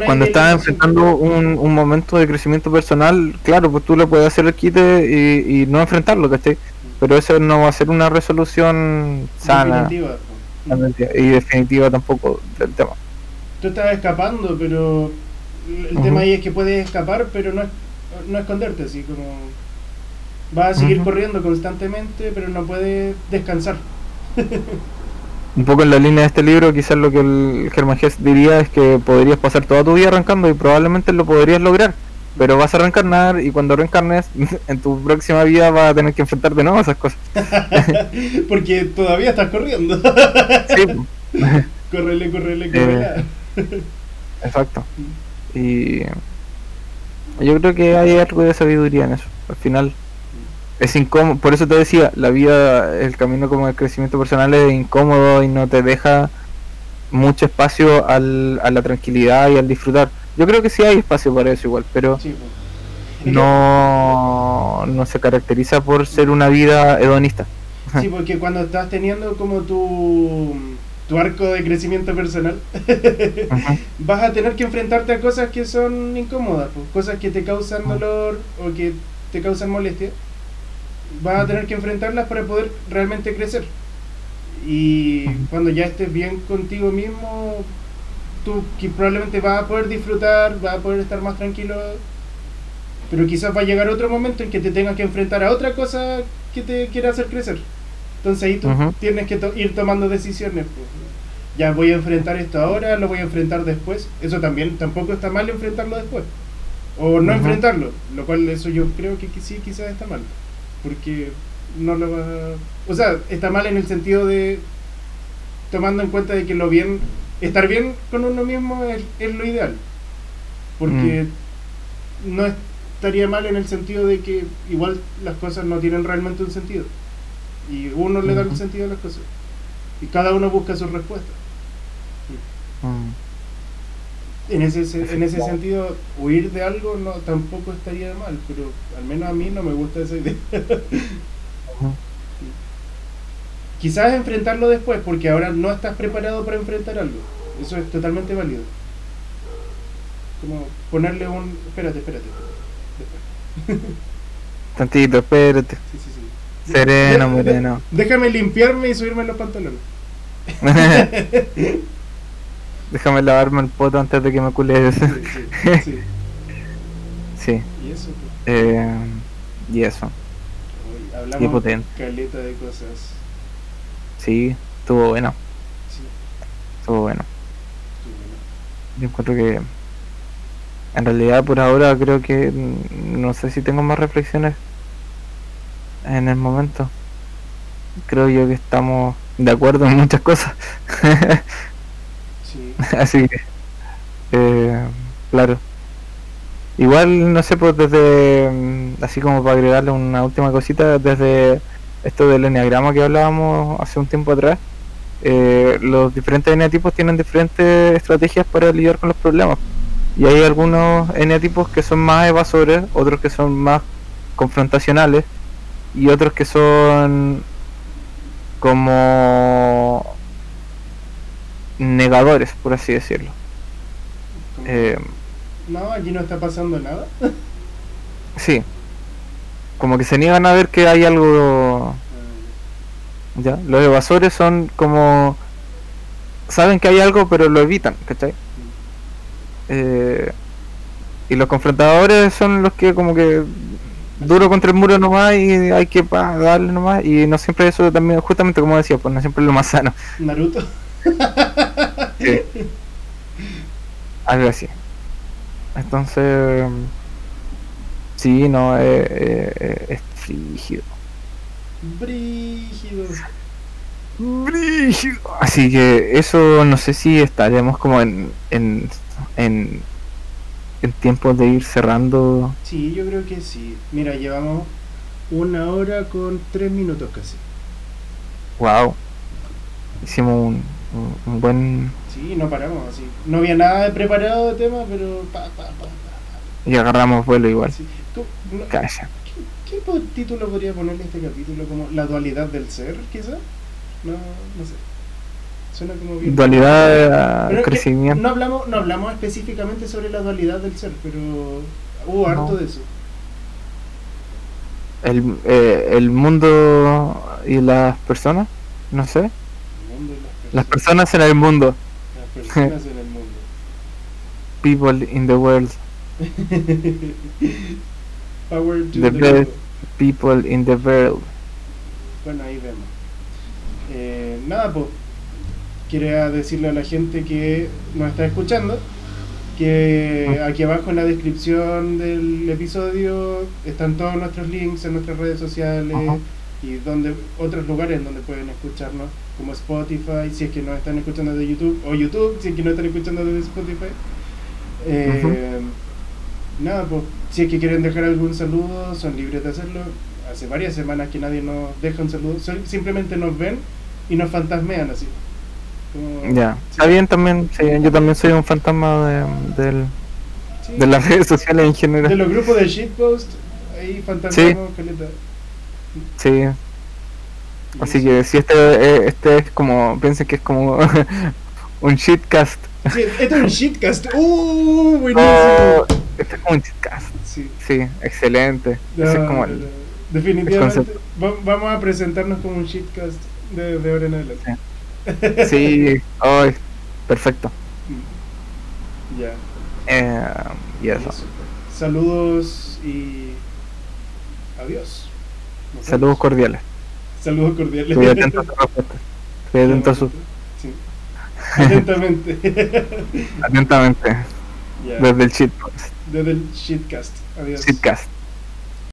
cuando estás enfrentando un, un, momento de crecimiento personal, claro, pues tú le puedes hacer el quite y, y no enfrentarlo, ¿cachai? Pero eso no va a ser una resolución sana definitiva. y definitiva tampoco del tema. Tú estás escapando, pero el uh -huh. tema ahí es que puedes escapar, pero no, no esconderte, así como vas a seguir uh -huh. corriendo constantemente, pero no puedes descansar. un poco en la línea de este libro, quizás lo que el Germán Hess diría es que podrías pasar toda tu vida arrancando y probablemente lo podrías lograr, pero vas a reencarnar y cuando reencarnes en tu próxima vida vas a tener que enfrentar de nuevo esas cosas. Porque todavía estás corriendo. sí. correle, correle, correle. Eh, exacto. Y yo creo que hay algo de sabiduría en eso. Al final es incómodo, por eso te decía, la vida, el camino como el crecimiento personal es incómodo y no te deja mucho espacio al, a la tranquilidad y al disfrutar. Yo creo que sí hay espacio para eso igual, pero sí, pues. no, no se caracteriza por ser una vida hedonista. Sí, porque cuando estás teniendo como tu, tu arco de crecimiento personal, uh -huh. vas a tener que enfrentarte a cosas que son incómodas, pues, cosas que te causan dolor o que te causan molestia vas a tener que enfrentarlas para poder realmente crecer. Y cuando ya estés bien contigo mismo, tú que probablemente vas a poder disfrutar, vas a poder estar más tranquilo, pero quizás va a llegar otro momento en que te tengas que enfrentar a otra cosa que te quiera hacer crecer. Entonces ahí tú uh -huh. tienes que to ir tomando decisiones. Pues. ya voy a enfrentar esto ahora, lo voy a enfrentar después. Eso también tampoco está mal enfrentarlo después. O no enfrentarlo, lo cual eso yo creo que, que sí quizás está mal. Porque no lo va O sea, está mal en el sentido de tomando en cuenta de que lo bien, estar bien con uno mismo es, es lo ideal. Porque no estaría mal en el sentido de que igual las cosas no tienen realmente un sentido. Y uno le da el sentido a las cosas. Y cada uno busca su respuesta. Mm. En ese, se- en ese sentido, huir de algo no tampoco estaría mal, pero al menos a mí no me gusta esa idea. Quizás enfrentarlo después, porque ahora no estás preparado para enfrentar algo. Eso es totalmente válido. Como ponerle un... Espérate, espérate. espérate. Después. Tantito, espérate. Sí, sí, sí. Sereno, De- moreno. Déjame limpiarme y subirme los pantalones. Déjame lavarme el poto antes de que me cules. Sí, sí, sí. sí, Y eso, pues. eh, y eso. Hoy hablamos potente. caleta de cosas. Sí, estuvo bueno, Sí, estuvo bueno. estuvo bueno. Yo encuentro que en realidad por ahora creo que no sé si tengo más reflexiones en el momento. Creo yo que estamos de acuerdo en muchas cosas. Sí. Así que, eh, claro. Igual, no sé, pues desde, mm, así como para agregarle una última cosita, desde esto del enneagrama que hablábamos hace un tiempo atrás, eh, los diferentes eneatipos tienen diferentes estrategias para lidiar con los problemas. Y hay algunos eneatipos que son más evasores, otros que son más confrontacionales, y otros que son como negadores, por así decirlo. Eh, No, aquí no está pasando nada. sí, como que se niegan a ver que hay algo. ¿ya? Los evasores son como. Saben que hay algo, pero lo evitan, ¿cachai? Eh, y los confrontadores son los que, como que. Duro contra el muro nomás y hay que pa, darle nomás. Y no siempre eso también, justamente como decía, pues no siempre es lo más sano. Naruto. Sí. Algo así. Entonces, sí, no, eh, eh, es frígido. Brígido. Brígido. Así que eso no sé si estaremos como en, en, en, en tiempos de ir cerrando. Sí, yo creo que sí. Mira, llevamos una hora con tres minutos casi. Wow. Hicimos un, un, un buen... Sí, no paramos así. No había nada de preparado de tema, pero pa, pa, pa, pa, pa. Y agarramos vuelo igual. Sí. ¿Tú- no- Calla. ¿Qué, título podría ponerle a este capítulo? ¿Como la dualidad del ser, quizás? No, no sé. Suena como bien. Dualidad, es que crecimiento. No hablamos, no hablamos específicamente sobre la dualidad del ser, pero hubo harto No. de eso. El, eh, el mundo y las personas, no sé. El mundo y Las las personas en el mundo. personas, las personas en el mundo. People in the world. Power to The the, best. people. In the world. Bueno, ahí vemos. Eh, nada, pues. Quería decirle a la gente que nos está escuchando que Ah. aquí abajo en la descripción del episodio están todos nuestros links en nuestras redes sociales Ajá. y donde otros lugares donde pueden escucharnos, como Spotify, si es que nos están escuchando de YouTube, o YouTube, si es que no están escuchando desde Spotify. Eh, Nada, pues si es que quieren dejar algún saludo, son libres de hacerlo. Hace varias semanas que nadie nos deja un saludo, simplemente nos ven y nos fantasmean así. Como- Ya. sí, Está bien también. sí, yo también soy un fantasma de, del- sí. de las redes sociales en De general. los grupos de shitpost, ahí fantasmeamos caleta. Sí. Así que si este, eh, este es como. Piensen que es como un shitcast. Sí, esto es un shitcast. ¡Uh! Buenísimo. Oh, este es como un shitcast. Sí. Sí, excelente. Ese es No, como no, el- no. Definitivamente va- vamos a presentarnos como un shitcast de, de ahora en adelante. Sí, ay, perfecto. Ya. Eh, y eso. Saludos y adiós. Nos Saludos vemos. cordiales. Saludos cordiales. Estoy atento a su respuesta. Estoy atento a su. Sí. Atentamente. Atentamente. Ya. Desde el shitcast. Desde el shitcast. Adiós. Shitcast.